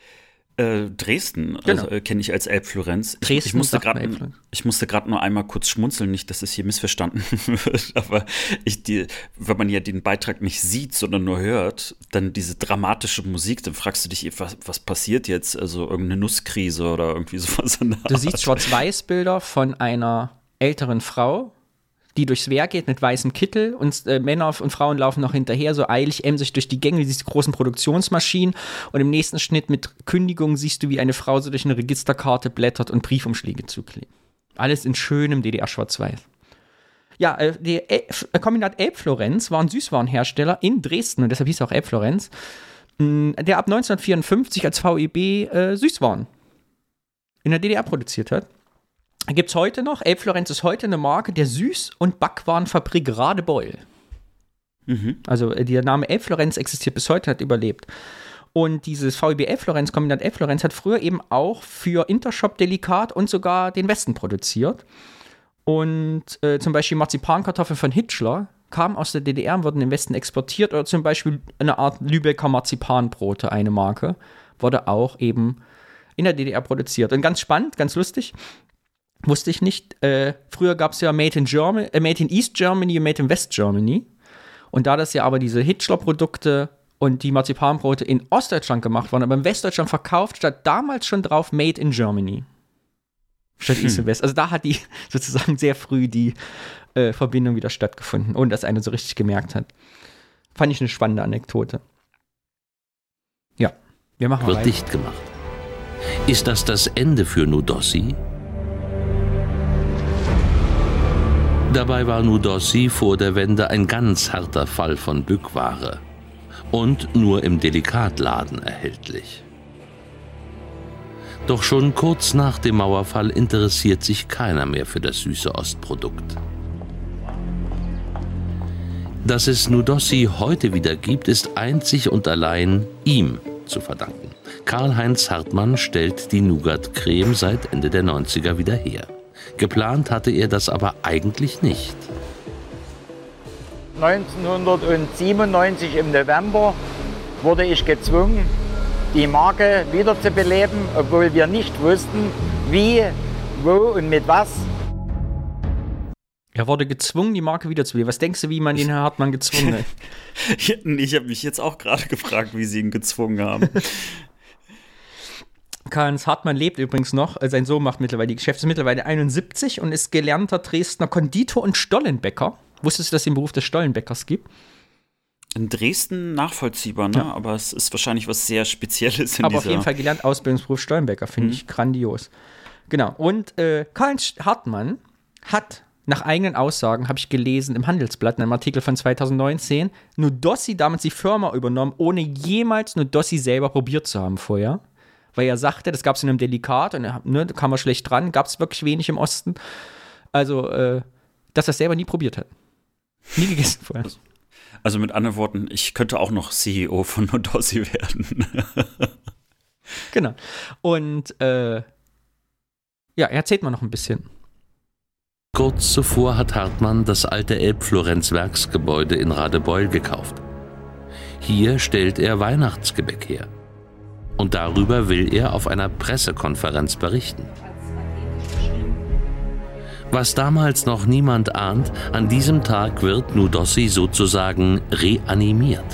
Speaker 2: Äh, Dresden
Speaker 1: Genau.
Speaker 2: also, äh, kenne ich als Elbflorenz. Ich,
Speaker 1: Dresden
Speaker 2: ich musste gerade ich musste gerade nur einmal kurz schmunzeln, nicht, dass es hier missverstanden (laughs) wird, aber ich die, wenn man ja den Beitrag nicht sieht, sondern nur hört, dann diese dramatische Musik, dann fragst du dich, was, was passiert jetzt? Also irgendeine Nusskrise oder irgendwie (laughs) sowas.
Speaker 1: Du siehst Schwarz-Weiß-Bilder von einer älteren Frau, die durchs Wehr geht mit weißem Kittel und äh, Männer und Frauen laufen noch hinterher, so eilig emsig durch die Gänge, du siehst die großen Produktionsmaschinen und im nächsten Schnitt mit Kündigung siehst du, wie eine Frau so durch eine Registerkarte blättert und Briefumschläge zuklebt. Alles in schönem DDR-Schwarz-Weiß. Ja, äh, der äh, Kombinat Elbflorenz war ein Süßwarenhersteller in Dresden und deshalb hieß er auch Elbflorenz, mh, der ab 1954 als VEB äh, Süßwaren in der DDR produziert hat. Gibt es heute noch. Elbflorenz ist heute eine Marke der Süß- und Backwarenfabrik Radebeul.
Speaker 2: Mhm.
Speaker 1: Also äh, der Name Elbflorenz existiert bis heute, hat überlebt. Und dieses VEB Florenz, Kombinat F Florenz, hat früher eben auch für Intershop Delikat und sogar den Westen produziert. Und äh, zum Beispiel Marzipankartoffeln von Hitchler kamen aus der DDR und wurden im Westen exportiert. Oder zum Beispiel eine Art Lübecker Marzipanbrote, eine Marke, wurde auch eben in der DDR produziert. Und ganz spannend, ganz lustig, wusste ich nicht. Äh, früher gab es ja Made in, Germany, äh, Made in East Germany und Made in West Germany. Und da das ja aber diese Hitchler-Produkte und die Marzipanbrote in Ostdeutschland gemacht wurden, aber in Westdeutschland verkauft, statt damals schon drauf Made in Germany. Statt East und West. Also da hat die (laughs) sozusagen sehr früh die äh, Verbindung wieder stattgefunden, ohne dass einer so richtig gemerkt hat. Fand ich eine spannende Anekdote. Ja, wir machen
Speaker 6: Wird
Speaker 1: weiter.
Speaker 6: dicht gemacht. Ist das das Ende für Nudossi? Dabei war Nudossi vor der Wende ein ganz harter Fall von Bückware und nur im Delikatladen erhältlich. Doch schon kurz nach dem Mauerfall interessiert sich keiner mehr für das süße Ostprodukt. Dass es Nudossi heute wieder gibt, ist einzig und allein ihm zu verdanken. Karl-Heinz Hartmann stellt die Nougat-Creme seit Ende der 90er wieder her. Geplant hatte er das aber eigentlich nicht.
Speaker 8: 1997 im November wurde ich gezwungen, die Marke wiederzubeleben, obwohl wir nicht wussten, wie, wo und mit was.
Speaker 1: Er wurde gezwungen, die Marke wiederzubeleben. Was denkst du, wie man den Herr Hartmann gezwungen hat? (laughs)
Speaker 2: Ich habe mich jetzt auch gerade gefragt, wie sie ihn gezwungen haben. (laughs)
Speaker 1: Karl-Heinz Hartmann lebt übrigens noch. Äh, Sein Sohn macht mittlerweile die Geschäfte, ist mittlerweile 71 und ist gelernter Dresdner Konditor und Stollenbäcker. Wusstest du, dass es den Beruf des Stollenbäckers gibt?
Speaker 2: In Dresden nachvollziehbar, ne?
Speaker 1: Ja.
Speaker 2: Aber es ist wahrscheinlich was sehr Spezielles in
Speaker 1: Aber auf jeden Fall gelernt Ausbildungsberuf Stollenbäcker, finde
Speaker 2: Mhm.
Speaker 1: ich grandios. Genau. Und äh, Karl-Heinz Hartmann hat nach eigenen Aussagen, habe ich gelesen im Handelsblatt, in einem Artikel von 2019, Nudossi damals die Firma übernommen, ohne jemals Nudossi selber probiert zu haben vorher. Weil er sagte, das gab es in einem Delikat und er, ne, da kam er schlecht dran, gab es wirklich wenig im Osten. Also, äh, dass er es selber nie probiert hat. Nie gegessen vorher.
Speaker 2: Also mit anderen Worten, ich könnte auch noch CEO von Nodossi werden. (laughs)
Speaker 1: Genau. Und äh, ja, erzählt mal noch ein bisschen.
Speaker 6: Kurz zuvor hat Hartmann das alte Elbflorenz-Werksgebäude in Radebeul gekauft. Hier stellt er Weihnachtsgebäck her. Und darüber will er auf einer Pressekonferenz berichten. Was damals noch niemand ahnt, an diesem Tag wird Nudossi sozusagen reanimiert.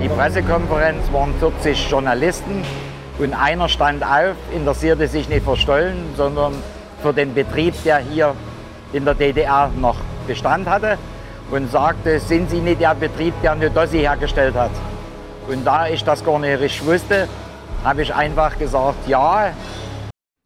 Speaker 8: Die Pressekonferenz waren 40 Journalisten und einer stand auf, interessierte sich nicht für Stollen, sondern für den Betrieb, der hier in der DDR noch Bestand hatte und sagte, sind Sie nicht der Betrieb, der Nudossi hergestellt hat? Und da ich das gar nicht richtig wusste, habe ich einfach gesagt, ja,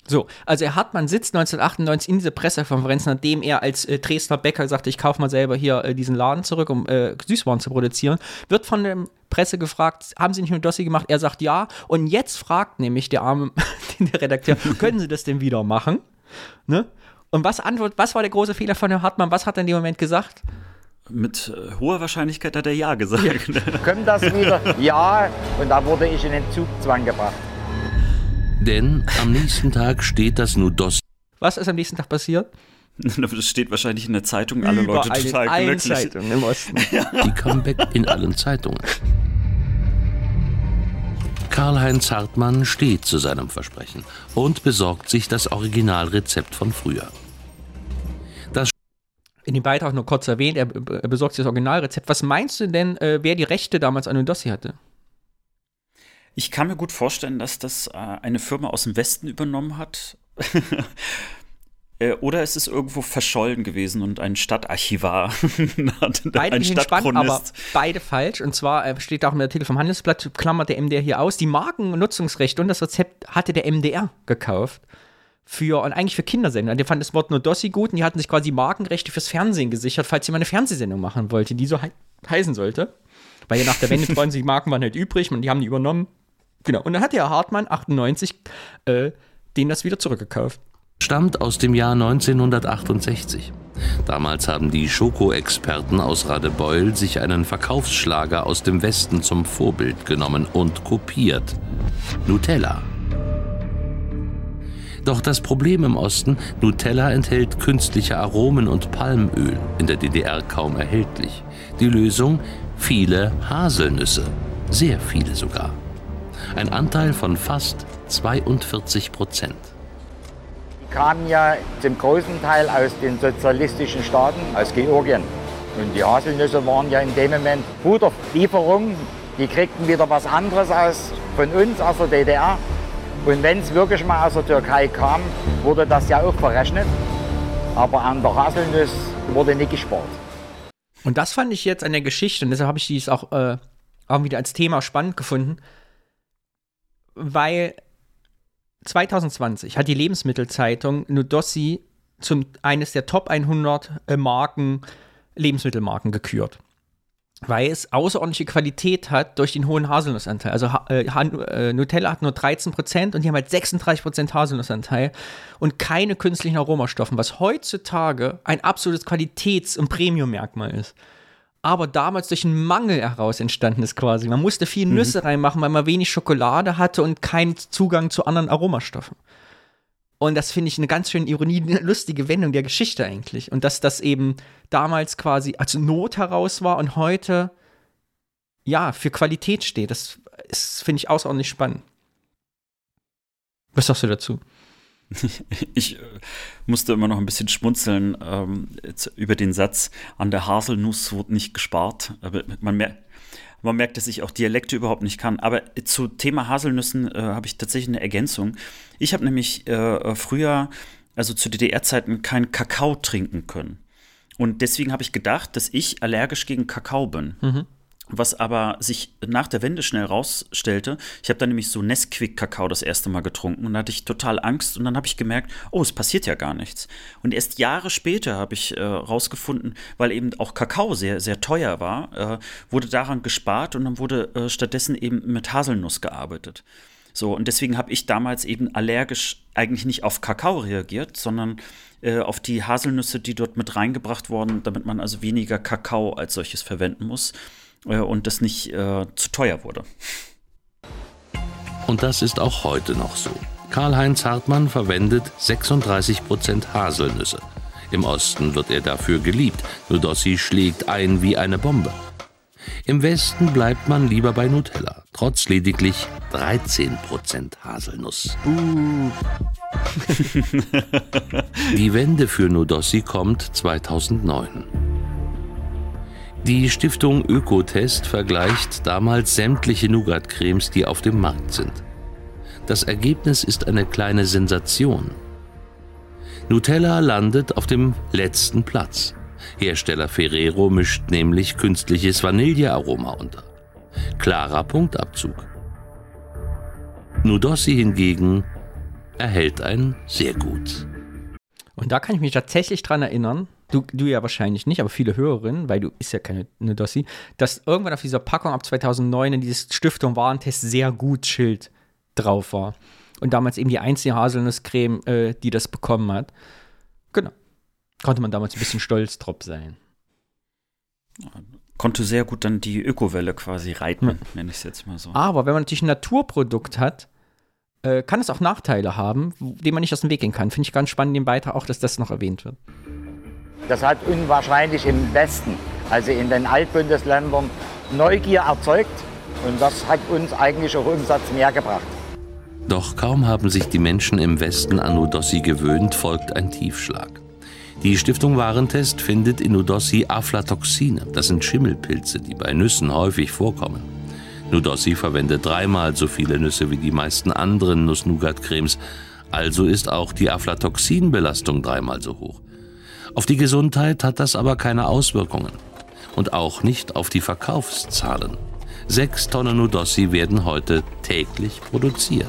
Speaker 1: So, also Herr Hartmann sitzt 1998 in dieser Pressekonferenz, nachdem er als äh, Dresdner Bäcker sagte, ich kaufe mal selber hier äh, diesen Laden zurück, um äh, Süßwaren zu produzieren, wird von der Presse gefragt, haben Sie nicht nur Dossi gemacht? Er sagt ja. Und jetzt fragt nämlich der arme (laughs) der Redakteur, können Sie das denn wieder machen? Ne? Und was antwort, was war der große Fehler von Herrn Hartmann? Was hat er in dem Moment gesagt?
Speaker 2: Mit äh, hoher Wahrscheinlichkeit hat er Ja gesagt.
Speaker 8: kommt das wieder? Ja, und da wurde ich in den Zugzwang gebracht.
Speaker 6: Denn am nächsten Tag steht das Nudossi
Speaker 1: Was ist am nächsten Tag passiert? (laughs)
Speaker 2: Das steht wahrscheinlich in der Zeitung, alle Leute
Speaker 1: Überall in
Speaker 2: total
Speaker 1: allen
Speaker 2: glücklich.
Speaker 1: Zeitungen im Osten. (laughs)
Speaker 6: die Comeback in allen Zeitungen. Karl-Heinz Hartmann steht zu seinem Versprechen und besorgt sich das Originalrezept von früher.
Speaker 1: In dem Beitrag nur kurz erwähnt, er, er besorgt sich das Originalrezept. Was meinst du denn, äh, wer die Rechte damals an Nudossi hatte?
Speaker 2: Ich kann mir gut vorstellen, dass das äh, eine Firma aus dem Westen übernommen hat. (laughs) Äh, Oder es ist irgendwo verschollen gewesen und ein Stadtarchivar, (laughs)
Speaker 1: Beide
Speaker 2: ein
Speaker 1: spannend, aber
Speaker 2: Stadtchronist.
Speaker 1: beide falsch. Und zwar äh, steht auch im Artikel vom Handelsblatt, klammert der MDR hier aus, die Markennutzungsrechte und das Rezept hatte der MDR gekauft. Für, und eigentlich für Kindersender. Die fanden das Wort Nudossi gut und die hatten sich quasi Markenrechte fürs Fernsehen gesichert, falls sie mal eine Fernsehsendung machen wollte, die so hei heißen sollte. Weil ja nach der Wende (laughs) freuen sich, die Marken waren halt übrig und die haben die übernommen. Genau. Und dann hat der Hartmann 98 äh, denen das wieder zurückgekauft.
Speaker 6: stammt aus dem Jahr 1968. Damals haben die Schoko-Experten aus Radebeul sich einen Verkaufsschlager aus dem Westen zum Vorbild genommen und kopiert. Nutella. Doch das Problem im Osten, Nutella enthält künstliche Aromen und Palmöl, in der DDR kaum erhältlich. Die Lösung? Viele Haselnüsse. Sehr viele sogar. Ein Anteil von fast 42 Prozent.
Speaker 8: Die kamen ja zum großen Teil aus den sozialistischen Staaten, aus Georgien. Und die Haselnüsse waren ja in dem Moment Futterlieferungen. Die kriegten wieder was anderes aus, von uns aus der DDR. Und wenn es wirklich mal aus der Türkei kam, wurde das ja auch verrechnet. Aber an der Haselnuss wurde nicht gespart.
Speaker 1: Und das fand ich jetzt an der Geschichte, und deshalb habe ich dies auch, äh, auch wieder als Thema spannend gefunden, weil 2020 hat die Lebensmittelzeitung Nudossi zum eines der Top 100 äh, Marken, Lebensmittelmarken gekürt. Weil es außerordentliche Qualität hat durch den hohen Haselnussanteil. Also äh, äh, Nutella hat nur 13% und die haben halt 36% Haselnussanteil und keine künstlichen Aromastoffen, was heutzutage ein absolutes Qualitäts- und Premium-Merkmal ist aber damals durch einen Mangel heraus entstanden ist quasi. Man musste viel mhm. Nüsse mhm. reinmachen, weil man wenig Schokolade hatte und keinen Zugang zu anderen Aromastoffen. Und das finde ich eine ganz schön Ironie, (laughs) eine lustige Wendung der Geschichte eigentlich. Und dass das eben damals quasi als Not heraus war und heute ja für Qualität steht. Das finde ich außerordentlich spannend. Was sagst du dazu? (laughs)
Speaker 2: Ich äh, musste immer noch ein bisschen schmunzeln ähm, über den Satz, an der Haselnuss wird nicht gespart. Aber man, mer man merkt, dass ich auch Dialekte überhaupt nicht kann. Aber zu Thema Haselnüssen äh, habe ich tatsächlich eine Ergänzung. Ich habe nämlich äh, früher, also zu DDR-Zeiten, keinen Kakao trinken können. Und deswegen habe ich gedacht, dass ich allergisch gegen Kakao bin. Mhm. Was aber sich nach der Wende schnell rausstellte, ich habe dann nämlich so Nesquik-Kakao das erste Mal getrunken und da hatte ich total Angst und dann habe ich gemerkt, oh, es passiert ja gar nichts. Und erst Jahre später habe ich äh, rausgefunden, weil eben auch Kakao sehr, sehr teuer war, äh, wurde daran gespart und dann wurde äh, stattdessen eben mit Haselnuss gearbeitet. So, und deswegen habe ich damals eben allergisch eigentlich nicht auf Kakao reagiert, sondern äh, auf die Haselnüsse, die dort mit reingebracht wurden, damit man also weniger Kakao als solches verwenden muss und das nicht äh, zu teuer wurde.
Speaker 6: Und das ist auch heute noch so. Karl-Heinz Hartmann verwendet 36% Haselnüsse. Im Osten wird er dafür geliebt, nur Dossi schlägt ein wie eine Bombe. Im Westen bleibt man lieber bei Nutella, trotz lediglich 13% Haselnuss. Uh. (laughs) Die Wende für Nudossi kommt 2009. Die Stiftung Ökotest vergleicht damals sämtliche Nougat-Cremes, die auf dem Markt sind. Das Ergebnis ist eine kleine Sensation. Nutella landet auf dem letzten Platz. Hersteller Ferrero mischt nämlich künstliches Vanillearoma unter. Klarer Punktabzug. Nudossi hingegen erhält ein sehr gut.
Speaker 1: Und da kann ich mich tatsächlich dran erinnern, du, du ja wahrscheinlich nicht, aber viele Hörerinnen, weil du ist ja keine eine Dossi, dass irgendwann auf dieser Packung ab 2009 in dieses Stiftung Warentest sehr gut Schild drauf war. Und damals eben die einzige Haselnusscreme, äh, die das bekommen hat. Genau. Konnte man damals ein bisschen stolz drauf sein.
Speaker 2: Konnte sehr gut dann die Ökowelle quasi reiten, hm. nenne ich es jetzt mal so.
Speaker 1: Aber wenn man natürlich ein Naturprodukt hat, äh, kann es auch Nachteile haben, denen man nicht aus dem Weg gehen kann. Finde ich ganz spannend den Beitrag auch, dass das noch erwähnt wird.
Speaker 8: Das hat unwahrscheinlich im Westen, also in den Altbundesländern, Neugier erzeugt und das hat uns eigentlich auch Umsatz mehr gebracht.
Speaker 6: Doch kaum haben sich die Menschen im Westen an Udossi gewöhnt, folgt ein Tiefschlag. Die Stiftung Warentest findet in Udossi Aflatoxine. Das sind Schimmelpilze, die bei Nüssen häufig vorkommen. Nudossi verwendet dreimal so viele Nüsse wie die meisten anderen Nuss-Nougat-Cremes. Also ist auch die Aflatoxinbelastung dreimal so hoch. Auf die Gesundheit hat das aber keine Auswirkungen. Und auch nicht auf die Verkaufszahlen. Sechs Tonnen Nudossi werden heute täglich produziert.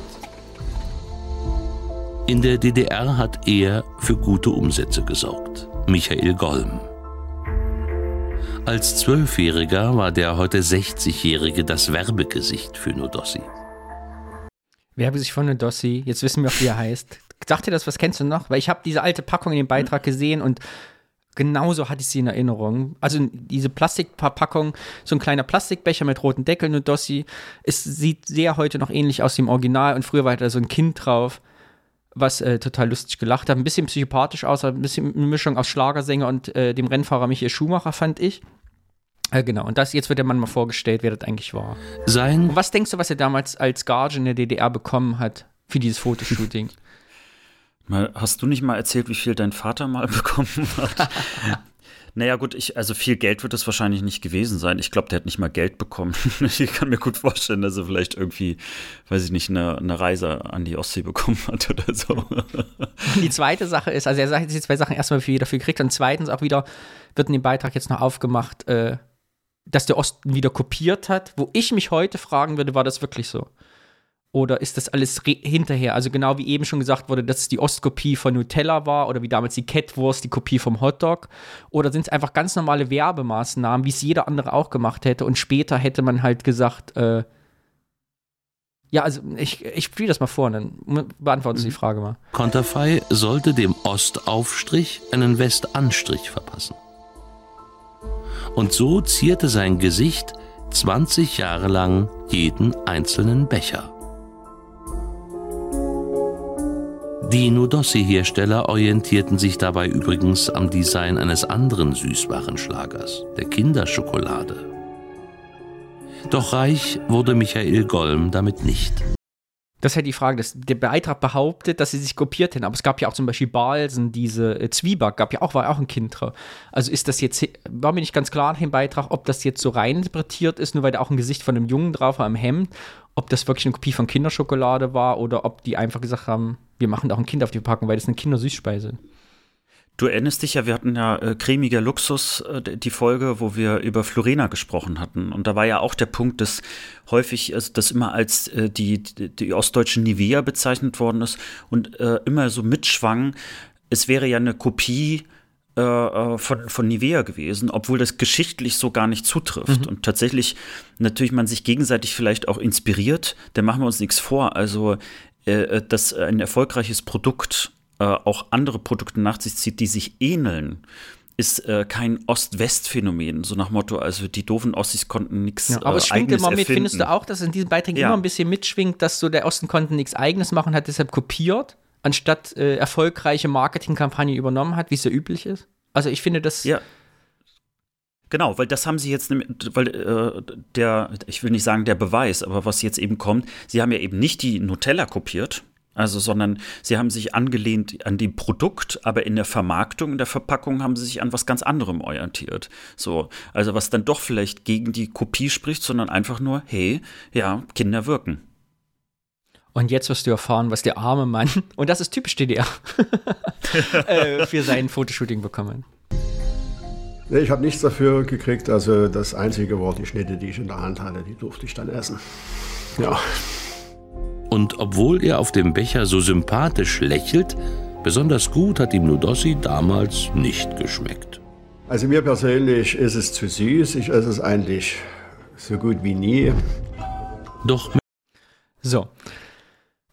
Speaker 6: In der DDR hat er für gute Umsätze gesorgt. Michael Golm. Als Zwölfjähriger war der heute 60-Jährige das Werbegesicht für Nudossi.
Speaker 1: Werbegesicht von Nudossi, jetzt wissen wir auch, wie er heißt. Sagt dir das, was kennst du noch? Weil ich habe diese alte Packung in dem Beitrag gesehen und Genauso hatte ich sie in Erinnerung. Also diese Plastikverpackung, so ein kleiner Plastikbecher mit roten Deckeln und Dossi, es sieht sehr heute noch ähnlich aus im Original und früher war da so ein Kind drauf, was äh, total lustig gelacht hat. Ein bisschen psychopathisch aus, ein bisschen eine Mischung aus Schlagersänger und äh, dem Rennfahrer Michael Schumacher, fand ich. Äh, genau, und das jetzt wird der Mann mal vorgestellt, wer das eigentlich war.
Speaker 6: Sein
Speaker 1: Und was denkst du, was er damals als Gage in der DDR bekommen hat für dieses Fotoshooting? (laughs)
Speaker 2: Mal, Hast du nicht mal erzählt, wie viel dein Vater mal (laughs) bekommen hat? (laughs) naja, gut, ich, also viel Geld wird es wahrscheinlich nicht gewesen sein. Ich glaube, der hat nicht mal Geld bekommen. (laughs) ich kann mir gut vorstellen, dass er vielleicht irgendwie, weiß ich nicht, eine, eine Reise an die Ostsee bekommen hat oder so.
Speaker 1: Die zweite Sache ist, also er sagt jetzt die zwei Sachen erstmal, wie viel er dafür kriegt, und zweitens auch wieder wird in dem Beitrag jetzt noch aufgemacht, äh, dass der Osten wieder kopiert hat, wo ich mich heute fragen würde, war das wirklich so? Oder ist das alles hinterher? Also genau wie eben schon gesagt wurde, dass es die Ostkopie von Nutella war oder wie damals die Catwurst die Kopie vom Hotdog? Oder sind es einfach ganz normale Werbemaßnahmen, wie es jeder andere auch gemacht hätte und später hätte man halt gesagt, äh, ja, also ich, ich spiele das mal vor und dann beantwortest du die Frage mal.
Speaker 6: Konterfei sollte dem Ostaufstrich einen Westanstrich verpassen. Und so zierte sein Gesicht 20 Jahre lang jeden einzelnen Becher. Die Nudossi-Hersteller orientierten sich dabei übrigens am Design eines anderen Süßwarenschlagers, der Kinderschokolade. Doch reich wurde Michael Golm damit nicht.
Speaker 1: Das ist halt die Frage, dass der Beitrag behauptet, dass sie sich kopiert hätten, aber es gab ja auch zum Beispiel Balsen, diese äh, Zwieback, gab ja auch, war auch ein Kind drauf. Also ist das jetzt, war mir nicht ganz klar dem Beitrag, ob das jetzt so rein interpretiert ist, nur weil da auch ein Gesicht von einem Jungen drauf war im Hemd, ob das wirklich eine Kopie von Kinderschokolade war oder ob die einfach gesagt haben, wir machen da auch ein Kind auf die Packung, weil das eine Kindersüßspeise.
Speaker 2: Du erinnerst dich ja, wir hatten ja äh, cremiger Luxus, äh, die Folge, wo wir über Florena gesprochen hatten. Und da war ja auch der Punkt, dass häufig äh, das immer als äh, die, die, die ostdeutsche Nivea bezeichnet worden ist und äh, immer so mitschwang, es wäre ja eine Kopie äh, äh, von, von Nivea gewesen, obwohl das geschichtlich so gar nicht zutrifft. Und tatsächlich natürlich man sich gegenseitig vielleicht auch inspiriert, da machen wir uns nichts vor. Also, äh, dass ein erfolgreiches Produkt äh, auch andere Produkte nach sich zieht, die sich ähneln, ist äh, kein Ost-West-Phänomen. So nach Motto, also die doofen Ossis konnten nichts
Speaker 1: Ja, aber es
Speaker 2: äh,
Speaker 1: schwingt immer mit,
Speaker 2: erfinden.
Speaker 1: findest du auch, dass in diesen Beiträgen
Speaker 2: Ja.
Speaker 1: immer ein bisschen mitschwingt, dass so der Osten konnte nichts eigenes machen, hat deshalb kopiert, anstatt äh, erfolgreiche Marketingkampagnen übernommen hat, wie es ja üblich ist? Also ich finde das,
Speaker 2: Ja. Genau, weil das haben sie jetzt, weil äh, der, ich will nicht sagen der Beweis, aber was jetzt eben kommt, sie haben ja eben nicht die Nutella kopiert, also, sondern sie haben sich angelehnt an dem Produkt, aber in der Vermarktung, in der Verpackung haben sie sich an was ganz anderem orientiert. So, also was dann doch vielleicht gegen die Kopie spricht, sondern einfach nur, hey, ja, Kinder wirken.
Speaker 1: Und jetzt wirst du erfahren, was der arme Mann, (laughs) und das ist typisch DDR, (laughs) äh, für sein Fotoshooting bekommen.
Speaker 9: Nee, ich habe nichts dafür gekriegt. Also das einzige war die Schnitte, die ich in der Hand hatte, die durfte ich dann essen. Ja.
Speaker 6: Und obwohl er auf dem Becher so sympathisch lächelt, besonders gut hat ihm Nudossi damals nicht geschmeckt.
Speaker 9: Also mir persönlich ist es zu süß. Ich esse es eigentlich so gut wie nie.
Speaker 6: Doch
Speaker 1: So.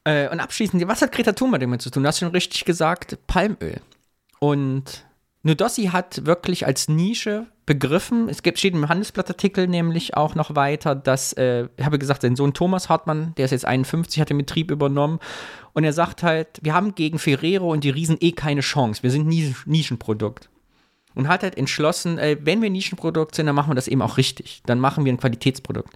Speaker 1: Äh, und abschließend, was hat Greta Thunberg damit zu tun? Du hast schon richtig gesagt, Palmöl. Und Nudossi hat wirklich als Nische begriffen, es gibt, steht im Handelsblattartikel nämlich auch noch weiter, dass, äh, ich habe gesagt, sein Sohn Thomas Hartmann, der ist jetzt 51, hat den Betrieb übernommen und er sagt halt, wir haben gegen Ferrero und die Riesen eh keine Chance, wir sind Nis Nischenprodukt. Und hat halt entschlossen, äh, wenn wir Nischenprodukt sind, dann machen wir das eben auch richtig. Dann machen wir ein Qualitätsprodukt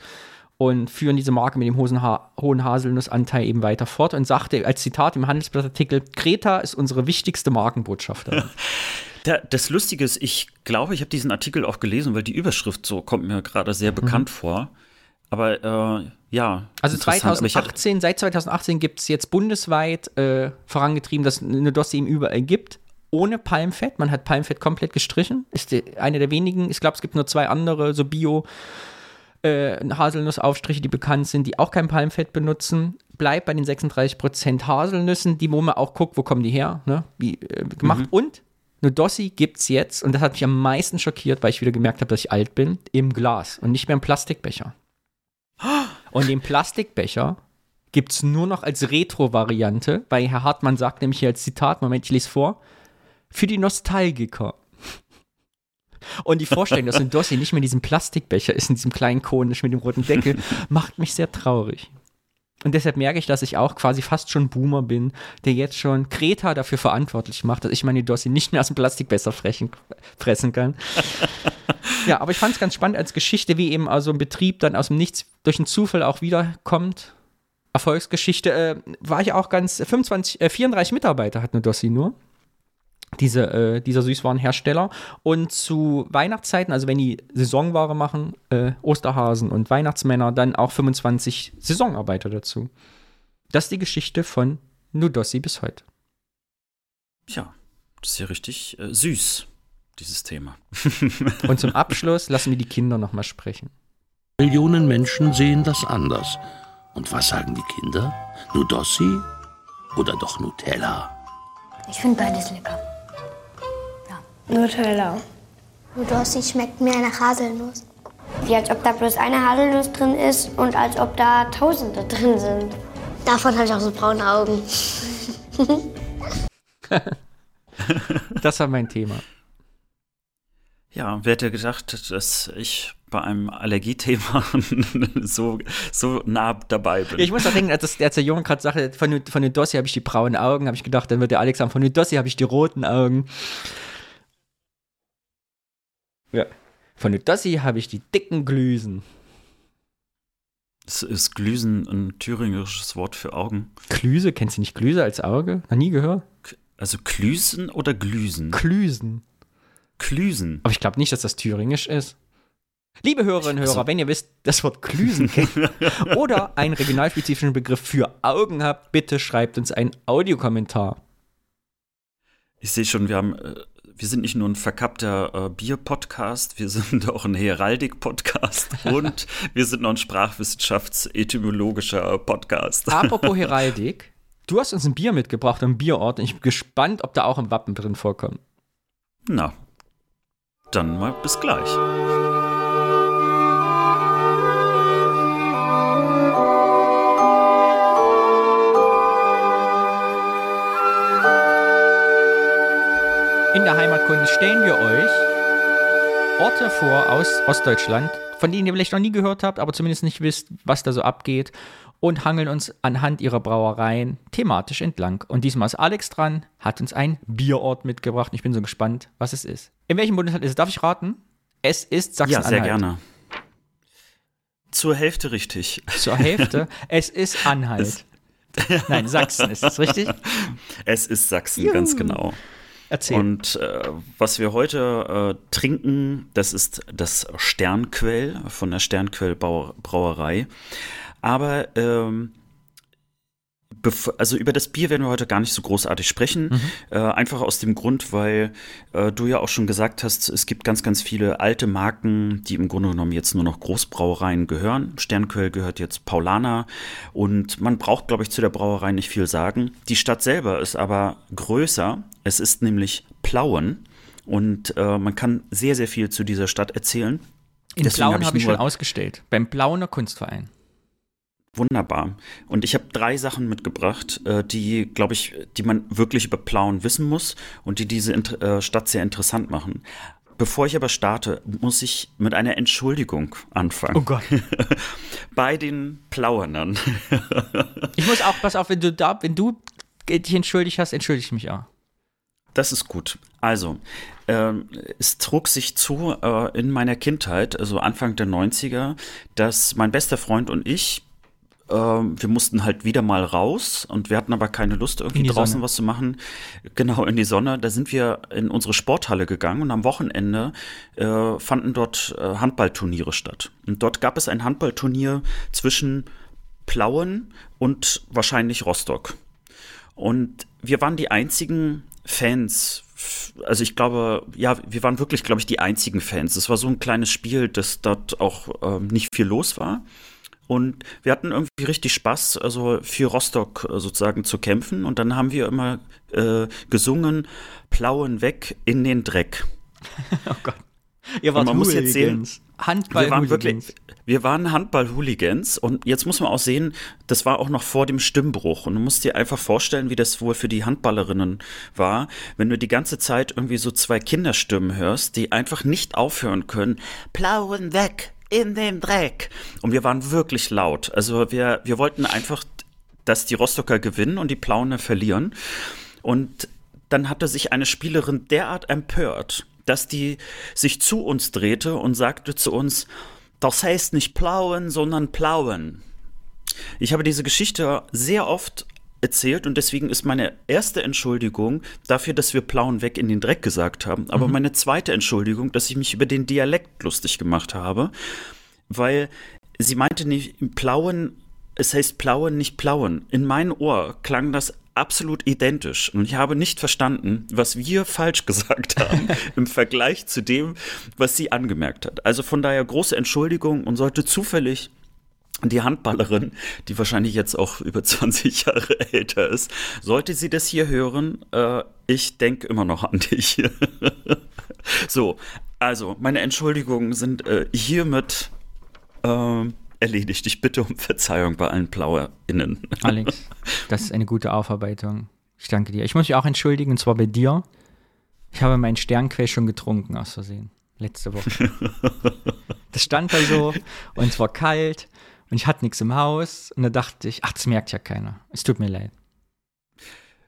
Speaker 1: und führen diese Marke mit dem hohen, ha hohen Haselnussanteil eben weiter fort und sagte als Zitat im Handelsblattartikel, Greta ist unsere wichtigste Markenbotschafterin. (laughs)
Speaker 2: Da, das Lustige ist, ich glaube, ich habe diesen Artikel auch gelesen, weil die Überschrift so kommt mir gerade sehr bekannt vor. Aber äh, ja.
Speaker 1: Also
Speaker 2: interessant. Aber ich hab-
Speaker 1: 2018, seit 2018 gibt es jetzt bundesweit äh, vorangetrieben, dass eine Dossier eben überall gibt, ohne Palmfett. Man hat Palmfett komplett gestrichen. Ist eine der wenigen, ich glaube, es gibt nur zwei andere, so Bio- äh, Haselnussaufstriche, die bekannt sind, die auch kein Palmfett benutzen. Bleibt bei den 36% Haselnüssen, die, wo man auch guckt, wo kommen die her, ne? wie äh, gemacht. Und Nudossi gibt es jetzt, und das hat mich am meisten schockiert, weil ich wieder gemerkt habe, dass ich alt bin, im Glas und nicht mehr im Plastikbecher. (gasps) Und den Plastikbecher gibt es nur noch als Retro-Variante, weil Herr Hartmann sagt nämlich hier als Zitat, Moment, ich lese vor, für die Nostalgiker. Und die Vorstellung, dass ein Dossi nicht mehr in diesem Plastikbecher ist, in diesem kleinen konisch mit dem roten Deckel, macht mich sehr traurig. Und deshalb merke ich, dass ich auch quasi fast schon Boomer bin, der jetzt schon Kreta dafür verantwortlich macht, dass ich meine Dossi nicht mehr aus dem Plastikbecher fressen kann. (laughs) ja, aber ich fand es ganz spannend als Geschichte, wie eben also ein Betrieb dann aus dem Nichts durch einen Zufall auch wiederkommt. Erfolgsgeschichte äh, war ich auch ganz 25, äh, 34 Mitarbeiter hat eine Dossi nur diese, äh, dieser Süßwarenhersteller. Und zu Weihnachtszeiten, also wenn die Saisonware machen, äh, Osterhasen und Weihnachtsmänner, dann auch 25 Saisonarbeiter dazu. Das ist die Geschichte von Nudossi bis heute.
Speaker 2: Ja, das ist ja richtig äh, süß, dieses Thema. (laughs)
Speaker 1: und zum Abschluss lassen wir die Kinder nochmal sprechen.
Speaker 6: Millionen Menschen sehen das anders. Und was sagen die Kinder? Nudossi oder doch Nutella?
Speaker 7: Ich finde beides lecker.
Speaker 10: Nutella.
Speaker 7: Nudossi schmeckt mehr nach Haselnuss. Wie als ob da bloß eine Haselnuss drin ist und als ob da Tausende drin sind. Davon habe ich auch so braune Augen. (laughs)
Speaker 1: das war mein Thema.
Speaker 2: Ja, wer hätte gedacht, dass ich bei einem Allergiethema (laughs) so, so nah dabei bin.
Speaker 1: ich muss auch denken, als, als der Junge gerade sagte, von, von Nudossi habe ich die braunen Augen, habe ich gedacht, dann wird der Alex sagen, von Nudossi habe ich die roten Augen. Ja. Von Nudossi habe ich die dicken Glüsen.
Speaker 2: Ist, ist Glüsen ein thüringisches Wort für Augen?
Speaker 1: Glüse? Kennst du nicht Glüse als Auge? Noch nie gehört?
Speaker 2: Also Klüsen oder Glüsen?
Speaker 1: Klüsen.
Speaker 2: Klüsen.
Speaker 1: Aber ich glaube nicht, dass das thüringisch ist. Liebe Hörerinnen und Hörer, also, wenn ihr wisst, das Wort Klüsen kennt (laughs) oder einen regionalspezifischen Begriff für Augen habt, bitte schreibt uns einen Audiokommentar.
Speaker 2: Ich sehe schon, wir haben äh, wir sind nicht nur ein verkappter äh, Bier-Podcast, wir (laughs) sind auch ein Heraldik-Podcast (laughs) und wir sind noch ein sprachwissenschafts-etymologischer Podcast.
Speaker 1: Apropos (laughs) Heraldik, du hast uns ein Bier mitgebracht, ein Bierort. Und ich bin gespannt, ob da auch ein Wappen drin vorkommt.
Speaker 2: Na, dann mal bis gleich.
Speaker 1: In der Heimatkunde stellen wir euch Orte vor aus Ostdeutschland, von denen ihr vielleicht noch nie gehört habt, aber zumindest nicht wisst, was da so abgeht und hangeln uns anhand ihrer Brauereien thematisch entlang. Und diesmal ist Alex dran, hat uns einen Bierort mitgebracht. Ich bin so gespannt, was es ist. In welchem Bundesland ist es? Darf ich raten? Es ist Sachsen-Anhalt.
Speaker 2: Ja, sehr gerne. Zur Hälfte richtig.
Speaker 1: Zur Hälfte? (laughs) es ist Anhalt. Es Nein, Sachsen, ist das richtig? (laughs)
Speaker 2: Es ist Sachsen, Juhu. ganz genau.
Speaker 1: Erzähl.
Speaker 2: Und äh, was wir heute äh, trinken, das ist das Sternquell von der Sternquell Brauerei. Aber ähm, also über das Bier werden wir heute gar nicht so großartig sprechen. Mhm. Äh, einfach aus dem Grund, weil äh, du ja auch schon gesagt hast, es gibt ganz, ganz viele alte Marken, die im Grunde genommen jetzt nur noch Großbrauereien gehören. Sternquell gehört jetzt Paulana und man braucht, glaube ich, zu der Brauerei nicht viel sagen. Die Stadt selber ist aber größer. Es ist nämlich Plauen und äh, man kann sehr, sehr viel zu dieser Stadt erzählen.
Speaker 1: In Deswegen Plauen habe ich, hab ich schon ausgestellt, beim Plauener Kunstverein.
Speaker 2: Wunderbar. Und ich habe drei Sachen mitgebracht, äh, die, glaube ich, die man wirklich über Plauen wissen muss und die diese äh, Stadt sehr interessant machen. Bevor ich aber starte, muss ich mit einer Entschuldigung anfangen.
Speaker 1: Oh Gott. (laughs)
Speaker 2: Bei den Plauernern. (laughs)
Speaker 1: ich muss auch, pass auf, wenn du da, wenn du dich entschuldigt hast, entschuldige ich mich auch.
Speaker 2: Das ist gut. Also, äh, es trug sich zu äh, in meiner Kindheit, also Anfang der 90er, dass mein bester Freund und ich wir mussten halt wieder mal raus und wir hatten aber keine Lust, irgendwie draußen Sonne. was zu machen. Genau, in die Sonne. Da sind wir in unsere Sporthalle gegangen und am Wochenende äh, fanden dort äh, Handballturniere statt. Und dort gab es ein Handballturnier zwischen Plauen und wahrscheinlich Rostock. Und wir waren die einzigen Fans also ich glaube, ja, wir waren wirklich, glaube ich, die einzigen Fans. Es war so ein kleines Spiel, dass dort auch äh, nicht viel los war. Und wir hatten irgendwie richtig Spaß, also für Rostock äh, sozusagen zu kämpfen. Und dann haben wir immer äh, gesungen, Plauen weg in den Dreck. (laughs)
Speaker 1: oh Gott. Ihr wart
Speaker 2: man muss jetzt sehen,
Speaker 1: Hooligans. Handball
Speaker 2: wir waren wirklich, wir waren Handball-Hooligans und jetzt muss man auch sehen, das war auch noch vor dem Stimmbruch und du musst dir einfach vorstellen, wie das wohl für die Handballerinnen war, wenn du die ganze Zeit irgendwie so zwei Kinderstimmen hörst, die einfach nicht aufhören können. Plauen weg in den Dreck. Und wir waren wirklich laut. Also wir, wir wollten einfach, dass die Rostocker gewinnen und die Plauner verlieren. Und dann hatte sich eine Spielerin derart empört, dass die sich zu uns drehte und sagte zu uns, das heißt nicht plauen, sondern plauen. Ich habe diese Geschichte sehr oft erzählt und deswegen ist meine erste Entschuldigung dafür, dass wir plauen weg in den Dreck gesagt haben, aber mhm. meine zweite Entschuldigung, dass ich mich über den Dialekt lustig gemacht habe, weil sie meinte nicht plauen, es heißt plauen, nicht plauen. In meinem Ohr klang das absolut identisch. Und ich habe nicht verstanden, was wir falsch (laughs) gesagt haben im Vergleich zu dem, was sie angemerkt hat. Also von daher große Entschuldigung und sollte zufällig die Handballerin, die wahrscheinlich jetzt auch über (laughs) 20 Jahre älter ist, sollte sie das hier hören, äh, ich denke immer noch an dich. (laughs) so, also meine Entschuldigungen sind äh, hiermit äh, erledigt. Ich bitte um Verzeihung bei allen PlauerInnen. (laughs)
Speaker 1: Alex, das ist eine gute Aufarbeitung. Ich danke dir. Ich muss mich auch entschuldigen, und zwar bei dir. Ich habe meinen Sternquell schon getrunken, aus Versehen. Letzte Woche. Das stand da so und es war kalt und ich hatte nichts im Haus. Und da dachte ich, ach, das merkt ja keiner. Es tut mir leid.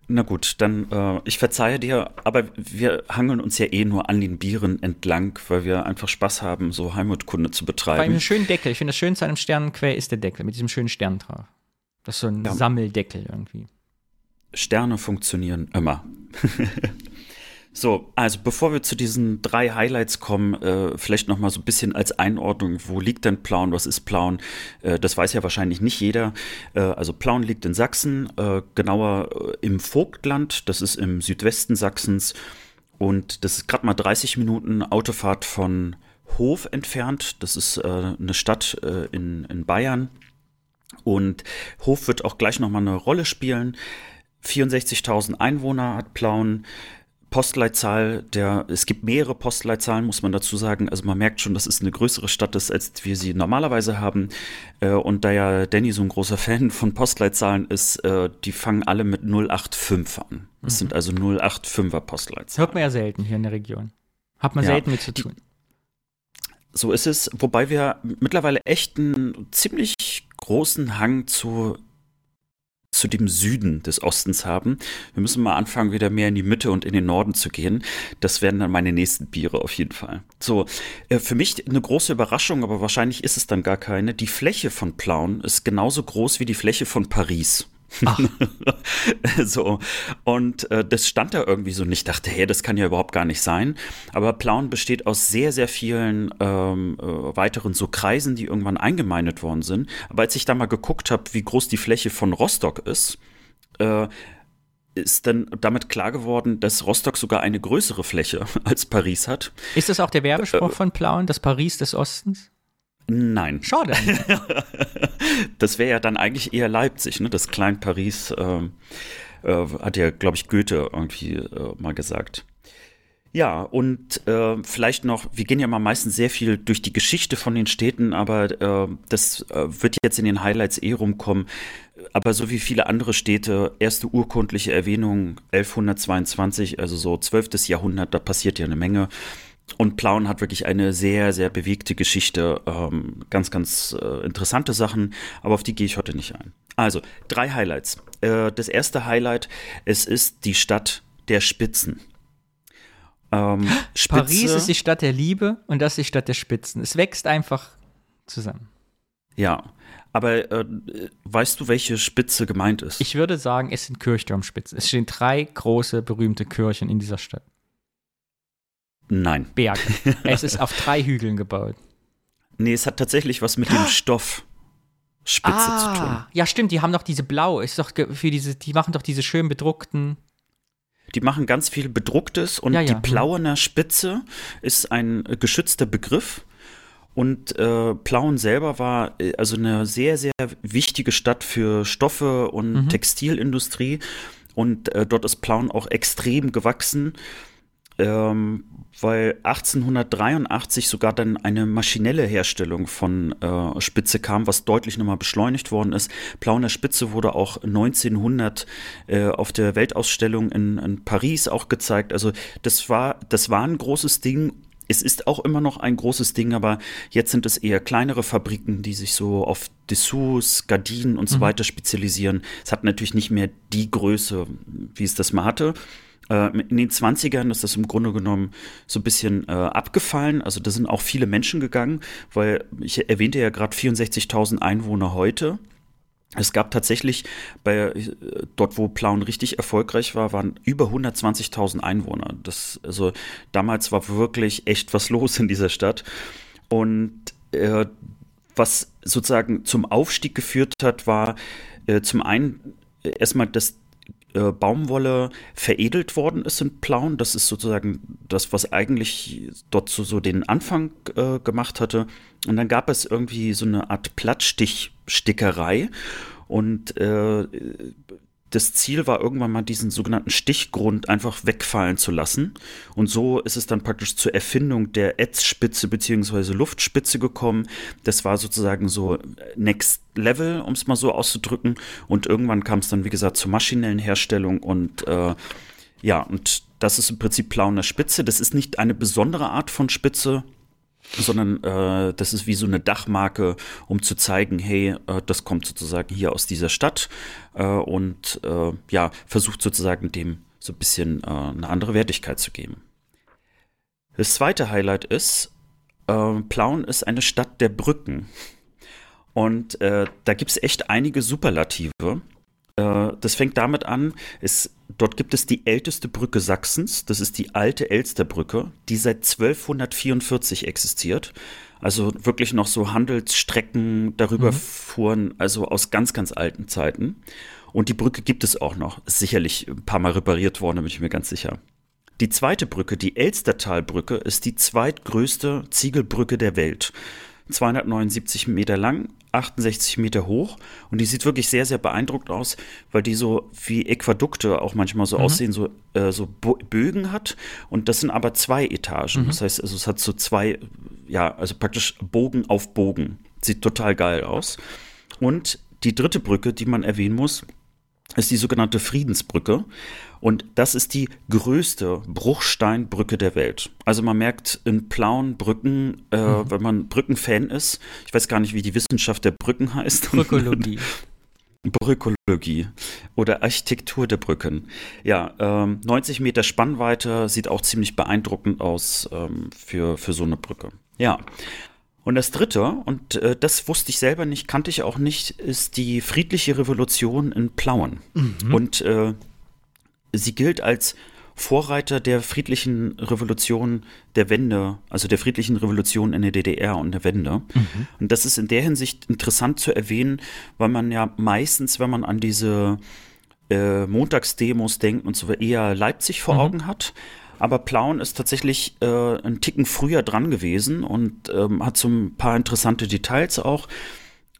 Speaker 2: Na gut, dann äh, ich verzeihe dir, aber wir hangeln uns ja eh nur an den Bieren entlang, weil wir einfach Spaß haben, so Heimatkunde zu betreiben. Bei
Speaker 1: einem schönen Deckel. Ich finde, das Schönste an einem Sternenquell ist der Deckel mit diesem schönen Stern drauf. Das ist so ein ja. Sammeldeckel irgendwie.
Speaker 2: Sterne funktionieren immer. (laughs) So, also bevor wir zu diesen drei Highlights kommen, äh, vielleicht noch mal so ein bisschen als Einordnung, wo liegt denn Plauen, was ist Plauen? Äh, das weiß ja wahrscheinlich nicht jeder. Äh, also Plauen liegt in Sachsen, äh, genauer äh, im Vogtland, das ist im Südwesten Sachsens und das ist gerade mal 30 Minuten Autofahrt von Hof entfernt. Das ist äh, eine Stadt in, in Bayern und Hof wird auch gleich noch mal eine Rolle spielen. 64.000 Einwohner hat Plauen. Postleitzahl der, es gibt mehrere Postleitzahlen, muss man dazu sagen. Also man merkt schon, dass es eine größere Stadt ist, als wir sie normalerweise haben. Äh, und da ja Danny so ein großer Fan von Postleitzahlen ist, äh, die fangen alle mit 085 an. Das mhm. sind also 085er Postleitzahlen.
Speaker 1: Hört man ja selten hier in der Region. Hat man ja, selten mit zu tun.
Speaker 2: So ist es, wobei wir mittlerweile echt einen ziemlich großen Hang zu zu dem Süden des Ostens haben. Wir müssen mal anfangen, wieder mehr in die Mitte und in den Norden zu gehen. Das werden dann meine nächsten Biere auf jeden Fall. So, äh, für mich eine große Überraschung, aber wahrscheinlich ist es dann gar keine. Die Fläche von Plauen ist genauso groß wie die Fläche von Paris. (laughs) so. Und äh, das stand da irgendwie so und ich dachte, hey, das kann ja überhaupt gar nicht sein. Aber Plauen besteht aus sehr, sehr vielen ähm, äh, weiteren so Kreisen, die irgendwann eingemeindet worden sind. Aber als ich da mal geguckt habe, wie groß die Fläche von Rostock ist, äh, ist dann damit klar geworden, dass Rostock sogar eine größere Fläche (laughs) als Paris hat.
Speaker 1: Ist das auch der Werbespruch äh, von Plauen, das Paris des Ostens?
Speaker 2: Nein.
Speaker 1: Schade. (laughs)
Speaker 2: das wäre ja dann eigentlich eher Leipzig, ne? Das Klein Paris äh, äh, hat ja, glaube ich, Goethe irgendwie äh, mal gesagt. Ja, und äh, vielleicht noch, wir gehen ja mal meistens sehr viel durch die Geschichte von den Städten, aber äh, das äh, wird jetzt in den Highlights eh rumkommen. Aber so wie viele andere Städte, erste urkundliche Erwähnung 1122, also so 12. Jahrhundert, da passiert ja eine Menge. Und Plauen hat wirklich eine sehr, sehr bewegte Geschichte, ähm, ganz, ganz äh, interessante Sachen, aber auf die gehe ich heute nicht ein. Also, drei Highlights. Äh, das erste Highlight, es ist die Stadt der Spitzen.
Speaker 1: Ähm, Paris ist die Stadt der Liebe und das ist die Stadt der Spitzen. Es wächst einfach zusammen.
Speaker 2: Ja, aber äh, weißt du, welche Spitze gemeint ist?
Speaker 1: Ich würde sagen, es sind Kirchturmspitzen. Es stehen drei große, berühmte Kirchen in dieser Stadt.
Speaker 2: Nein.
Speaker 1: Berg. (laughs) es ist auf drei Hügeln gebaut.
Speaker 2: Nee, es hat tatsächlich was mit dem Stoff Spitze ah, zu tun.
Speaker 1: Ja, stimmt, die haben doch diese blau, ist doch für diese, die machen doch diese schön bedruckten.
Speaker 2: Die machen ganz viel bedrucktes und ja, ja. die Plauener Spitze ist ein geschützter Begriff. Und äh, Plauen selber war äh, also eine sehr, sehr wichtige Stadt für Stoffe und mhm. Textilindustrie. Und äh, dort ist Plauen auch extrem gewachsen. Ähm, weil 1883 sogar dann eine maschinelle Herstellung von äh, Spitze kam, was deutlich nochmal beschleunigt worden ist. Plauner Spitze wurde auch 1900 äh, auf der Weltausstellung in, in Paris auch gezeigt. Also das war, das war ein großes Ding es ist auch immer noch ein großes Ding, aber jetzt sind es eher kleinere Fabriken, die sich so auf Dessous, Gardinen und so mhm. weiter spezialisieren. Es hat natürlich nicht mehr die Größe, wie es das mal hatte. Äh, in den 20ern ist das im Grunde genommen so ein bisschen äh, abgefallen. Also da sind auch viele Menschen gegangen, weil ich erwähnte ja gerade 64.000 Einwohner heute. Es gab tatsächlich bei äh, dort, wo Plauen richtig erfolgreich war, waren über 120.000 Einwohner. Das, also damals war wirklich echt was (laughs) los in dieser Stadt. Und äh, was sozusagen zum Aufstieg geführt hat, war äh, zum einen erstmal das äh, Baumwolle veredelt worden ist in Plauen. Das ist sozusagen das, was eigentlich dort so, so den Anfang äh, gemacht hatte. Und dann gab es irgendwie so eine Art Plattstichstickerei. Und äh, das Ziel war irgendwann mal diesen sogenannten Stichgrund einfach wegfallen zu lassen. Und so ist es dann praktisch zur Erfindung der Ätzspitze bzw. Luftspitze gekommen. Das war sozusagen so Next Level, um es mal so auszudrücken. Und irgendwann kam es dann, wie gesagt, zur maschinellen Herstellung und äh, ja, und das ist im Prinzip Plauner Spitze. Das ist nicht eine besondere Art von Spitze, sondern äh, das ist wie so eine Dachmarke, um zu zeigen, hey, äh, das kommt sozusagen hier aus dieser Stadt äh, und äh, ja, versucht sozusagen dem so ein bisschen äh, eine andere Wertigkeit zu geben. Das zweite Highlight ist, äh, Plauen ist eine Stadt der Brücken. Und da gibt es echt einige Superlative. Das fängt damit an, es Dort gibt es die älteste Brücke Sachsens, das ist die alte Elsterbrücke, die seit 1244 existiert. Also wirklich noch so Handelsstrecken darüber mhm. fuhren, also aus ganz, ganz alten Zeiten. Und die Brücke gibt es auch noch. Ist sicherlich ein paar Mal repariert worden, da bin ich mir ganz sicher. Die zweite Brücke, die Elstertalbrücke, ist die zweitgrößte Ziegelbrücke der Welt. 279 Meter lang, 68 Meter hoch und die sieht wirklich sehr, sehr beeindruckend aus, weil die so wie Äquadukte auch manchmal so mhm. aussehen, so, äh, so Bögen hat und das sind aber zwei Etagen. Mhm. Das heißt, also es hat so zwei, ja, also praktisch Bogen auf Bogen. Sieht total geil aus. Und die dritte Brücke, die man erwähnen muss, ist die sogenannte Friedensbrücke. Und das ist die größte Bruchsteinbrücke der Welt. Also man merkt in Plauen Brücken, äh, mhm. wenn man Brückenfan ist, ich weiß gar nicht, wie die Wissenschaft der Brücken heißt. (laughs)
Speaker 1: Brückologie.
Speaker 2: Brückologie oder Architektur der Brücken. Ja, ähm, 90 Meter Spannweite sieht auch ziemlich beeindruckend aus ähm, für, für so eine Brücke. Ja. Und das dritte, und äh, das wusste ich selber nicht, kannte ich auch nicht, ist die friedliche Revolution in Plauen. Mhm. Und äh, sie gilt als Vorreiter der friedlichen Revolution der Wende, also der friedlichen Revolution in der DDR und der Wende. Mhm. Und das ist in der Hinsicht interessant zu erwähnen, weil man ja meistens, wenn man an diese äh, Montagsdemos denkt und so eher Leipzig vor mhm. Augen hat. Aber Plauen ist tatsächlich äh, einen Ticken früher dran gewesen und ähm, hat so ein paar interessante Details auch.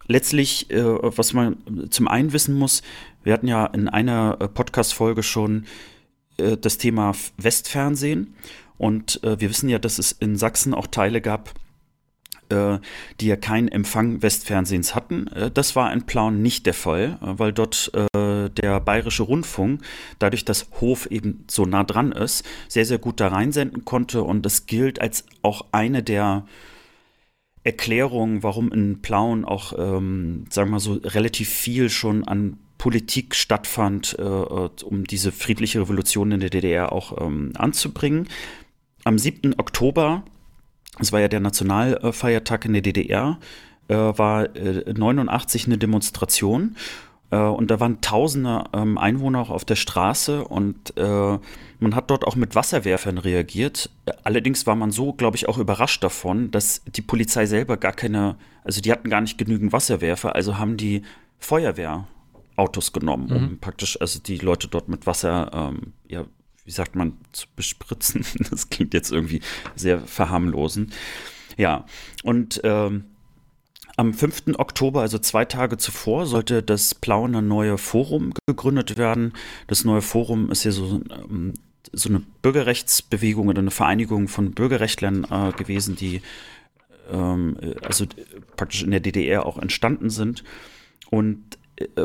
Speaker 2: Letztlich, äh, was man zum einen wissen muss, wir hatten ja in einer äh, Podcast-Folge schon äh, das Thema Westfernsehen. Und äh, wir wissen ja, dass es in Sachsen auch Teile gab, die ja keinen Empfang Westfernsehens hatten. Äh, das war in Plauen nicht der Fall, äh, weil dort der Bayerische Rundfunk, dadurch, dass Hof eben so nah dran ist, sehr, sehr gut da reinsenden konnte. Und das gilt als auch eine der Erklärungen, warum in Plauen auch, ähm, sagen wir mal so, relativ viel schon an Politik stattfand, äh, äh, um diese friedliche Revolution in der DDR auch ähm, anzubringen. Am 7. Oktober, das war ja der Nationalfeiertag in der DDR, äh, war äh, 89 eine Demonstration äh, und da waren tausende ähm, Einwohner auch auf der Straße und äh, man hat dort auch mit Wasserwerfern reagiert. Allerdings war man so, glaube ich, auch überrascht davon, dass die Polizei selber gar keine, also die hatten gar nicht genügend Wasserwerfer, also haben die Feuerwehr Autos genommen, um mhm. praktisch, also die Leute dort mit Wasser, ähm, ja, wie sagt man, zu bespritzen. (laughs) Das klingt jetzt irgendwie sehr verharmlosend. Ja, und ähm, am 5. Oktober, also zwei Tage zuvor, sollte das Plauner neue Forum gegründet werden. Das neue Forum ist ja so ähm, so eine Bürgerrechtsbewegung oder eine Vereinigung von Bürgerrechtlern äh, gewesen, die ähm, also praktisch in der DDR auch entstanden sind. Und äh,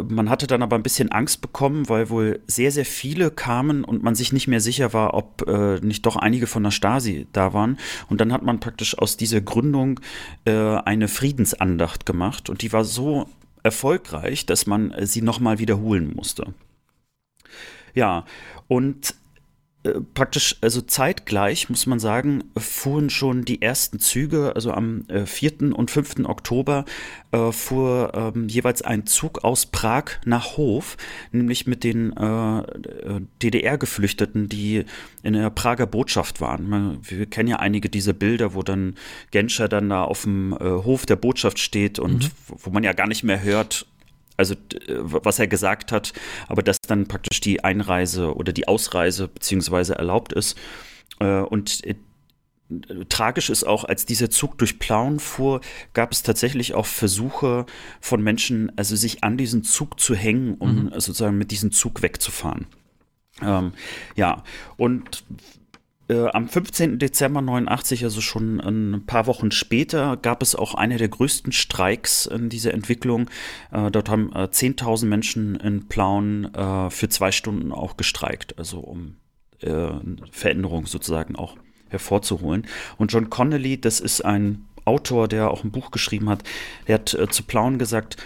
Speaker 2: man hatte dann aber ein bisschen Angst bekommen, weil wohl sehr, sehr viele kamen und man sich nicht mehr sicher war, ob äh, nicht doch einige von der Stasi da waren. Und dann hat man praktisch aus dieser Gründung äh, eine Friedensandacht gemacht und die war so erfolgreich, dass man äh, sie nochmal wiederholen musste. Ja, und äh, praktisch, also zeitgleich, muss man sagen, fuhren schon die ersten Züge, also am äh, 4. und 5. Oktober äh, fuhr ähm, jeweils ein Zug aus Prag nach Hof, nämlich mit den äh, äh DDR-Geflüchteten, die in der Prager Botschaft waren. Wir kennen ja einige dieser Bilder, wo dann Genscher dann da auf dem äh, Hof der Botschaft steht und mhm. wo man ja gar nicht mehr hört, also was er gesagt hat, aber dass dann praktisch die Einreise oder die Ausreise beziehungsweise erlaubt ist. Äh, und äh, tragisch ist auch, als dieser Zug durch Plauen fuhr, gab es tatsächlich auch Versuche von Menschen, also sich an diesen Zug zu hängen, um mhm. sozusagen mit diesem Zug wegzufahren. Ähm, ja, und äh, am 15. Dezember 89, also schon ein paar Wochen später, gab es auch eine der größten Streiks in dieser Entwicklung. Äh, dort haben äh, 10.000 Menschen in Plauen äh, für zwei Stunden auch gestreikt, also um äh, Veränderung sozusagen auch hervorzuholen. Und John Connolly, das ist ein Autor, der auch ein Buch geschrieben hat, der hat äh, zu Plauen gesagt,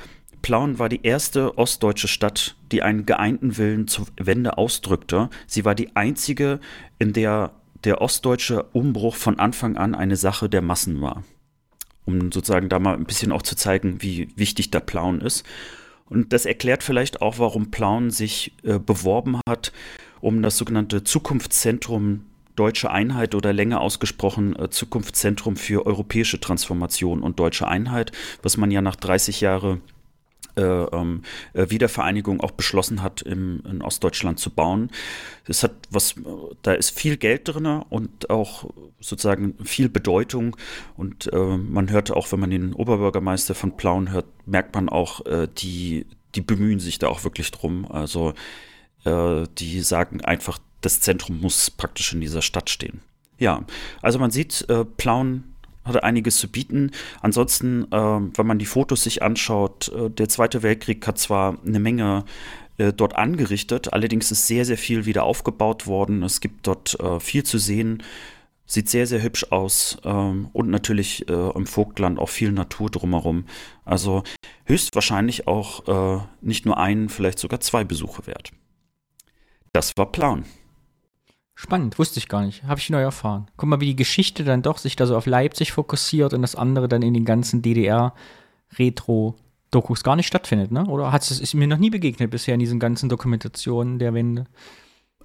Speaker 2: Plauen war die erste ostdeutsche Stadt, die einen geeinten Willen zur Wende ausdrückte. Sie war die einzige, in der der ostdeutsche Umbruch von Anfang an eine Sache der Massen war. Um sozusagen da mal ein bisschen auch zu zeigen, wie wichtig der Plauen ist. Und das erklärt vielleicht auch, warum Plauen sich äh, beworben hat, um das sogenannte Zukunftszentrum Deutsche Einheit oder länger ausgesprochen äh, Zukunftszentrum für europäische Transformation und deutsche Einheit, was man ja nach 30 Jahren äh, ähm, äh, Wiedervereinigung auch beschlossen hat, im, in Ostdeutschland zu bauen. Es hat was, da ist viel Geld drin und auch sozusagen viel Bedeutung. Und äh, man hört auch, wenn man den Oberbürgermeister von Plauen hört, merkt man auch, äh, die, die bemühen sich da auch wirklich drum. Also äh, die sagen einfach, das Zentrum muss praktisch in dieser Stadt stehen. Ja, also man sieht, äh, Plauen hatte einiges zu bieten. Ansonsten, äh, wenn man die Fotos sich anschaut, äh, der Zweite Weltkrieg hat zwar eine Menge äh, dort angerichtet, allerdings ist sehr, sehr viel wieder aufgebaut worden. Es gibt dort äh, viel zu sehen, sieht sehr, sehr hübsch aus ähm, und natürlich im Vogtland auch viel Natur drumherum. Also höchstwahrscheinlich auch nicht nur ein, vielleicht sogar zwei Besuche wert. Das war Plan.
Speaker 1: Spannend, wusste ich gar nicht. Habe ich neu erfahren. Guck mal, wie die Geschichte dann doch sich da so auf Leipzig fokussiert und das andere dann in den ganzen DDR-Retro-Dokus gar nicht stattfindet, ne? Oder hat es mir noch nie begegnet bisher in diesen ganzen Dokumentationen der Wende?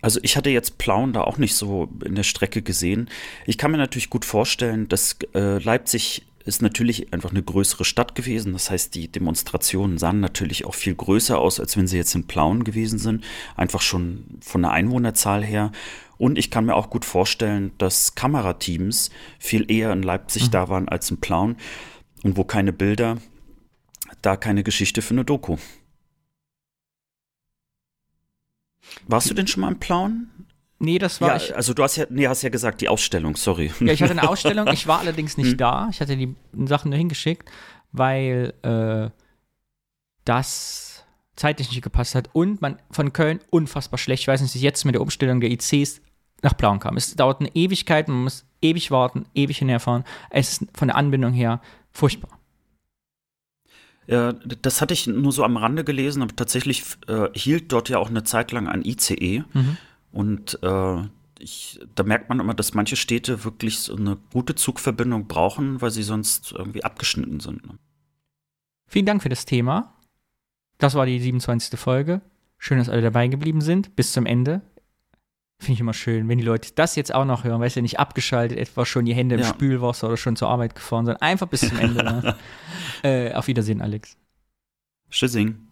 Speaker 2: Also ich hatte jetzt Plauen da auch nicht so in der Strecke gesehen. Ich kann mir natürlich gut vorstellen, dass äh, Leipzig ist natürlich einfach eine größere Stadt gewesen. Das heißt, die Demonstrationen sahen natürlich auch viel größer aus, als wenn sie jetzt in Plauen gewesen sind. Einfach schon von der Einwohnerzahl her. Und ich kann mir auch gut vorstellen, dass Kamerateams viel eher in Leipzig mhm. da waren als in Plauen. Und wo keine Bilder, da keine Geschichte für eine Doku. Warst du denn schon mal in Plauen?
Speaker 1: Nee, das war
Speaker 2: ja,
Speaker 1: ich.
Speaker 2: Also du hast ja, nee, hast ja gesagt, die Ausstellung, sorry.
Speaker 1: Ja, ich hatte eine Ausstellung, ich war (laughs) allerdings nicht hm. da. Ich hatte die Sachen nur hingeschickt, weil äh, das zeitlich nicht gepasst hat und man von Köln unfassbar schlecht, ich weiß nicht, jetzt mit der Umstellung der ICs nach Plauen kam. Es dauert eine Ewigkeit, man muss ewig warten, ewig hinherfahren. Es ist von der Anbindung her furchtbar.
Speaker 2: Ja, das hatte ich nur so am Rande gelesen, aber tatsächlich äh, hielt dort ja auch eine Zeit lang ein ICE. Mhm. Und äh, ich, da merkt man immer, dass manche Städte wirklich so eine gute Zugverbindung brauchen, weil sie sonst irgendwie abgeschnitten sind. Ne?
Speaker 1: Vielen Dank für das Thema. Das war die 27. Folge. Schön, dass alle dabei geblieben sind. Bis zum Ende. Finde ich immer schön, wenn die Leute das jetzt auch noch hören, weil sie ja nicht abgeschaltet, etwa schon die Hände im ja. Spülwasser oder schon zur Arbeit gefahren sind. Einfach bis zum Ende. ne? (laughs) äh, auf Wiedersehen, Alex.
Speaker 2: Tschüssing.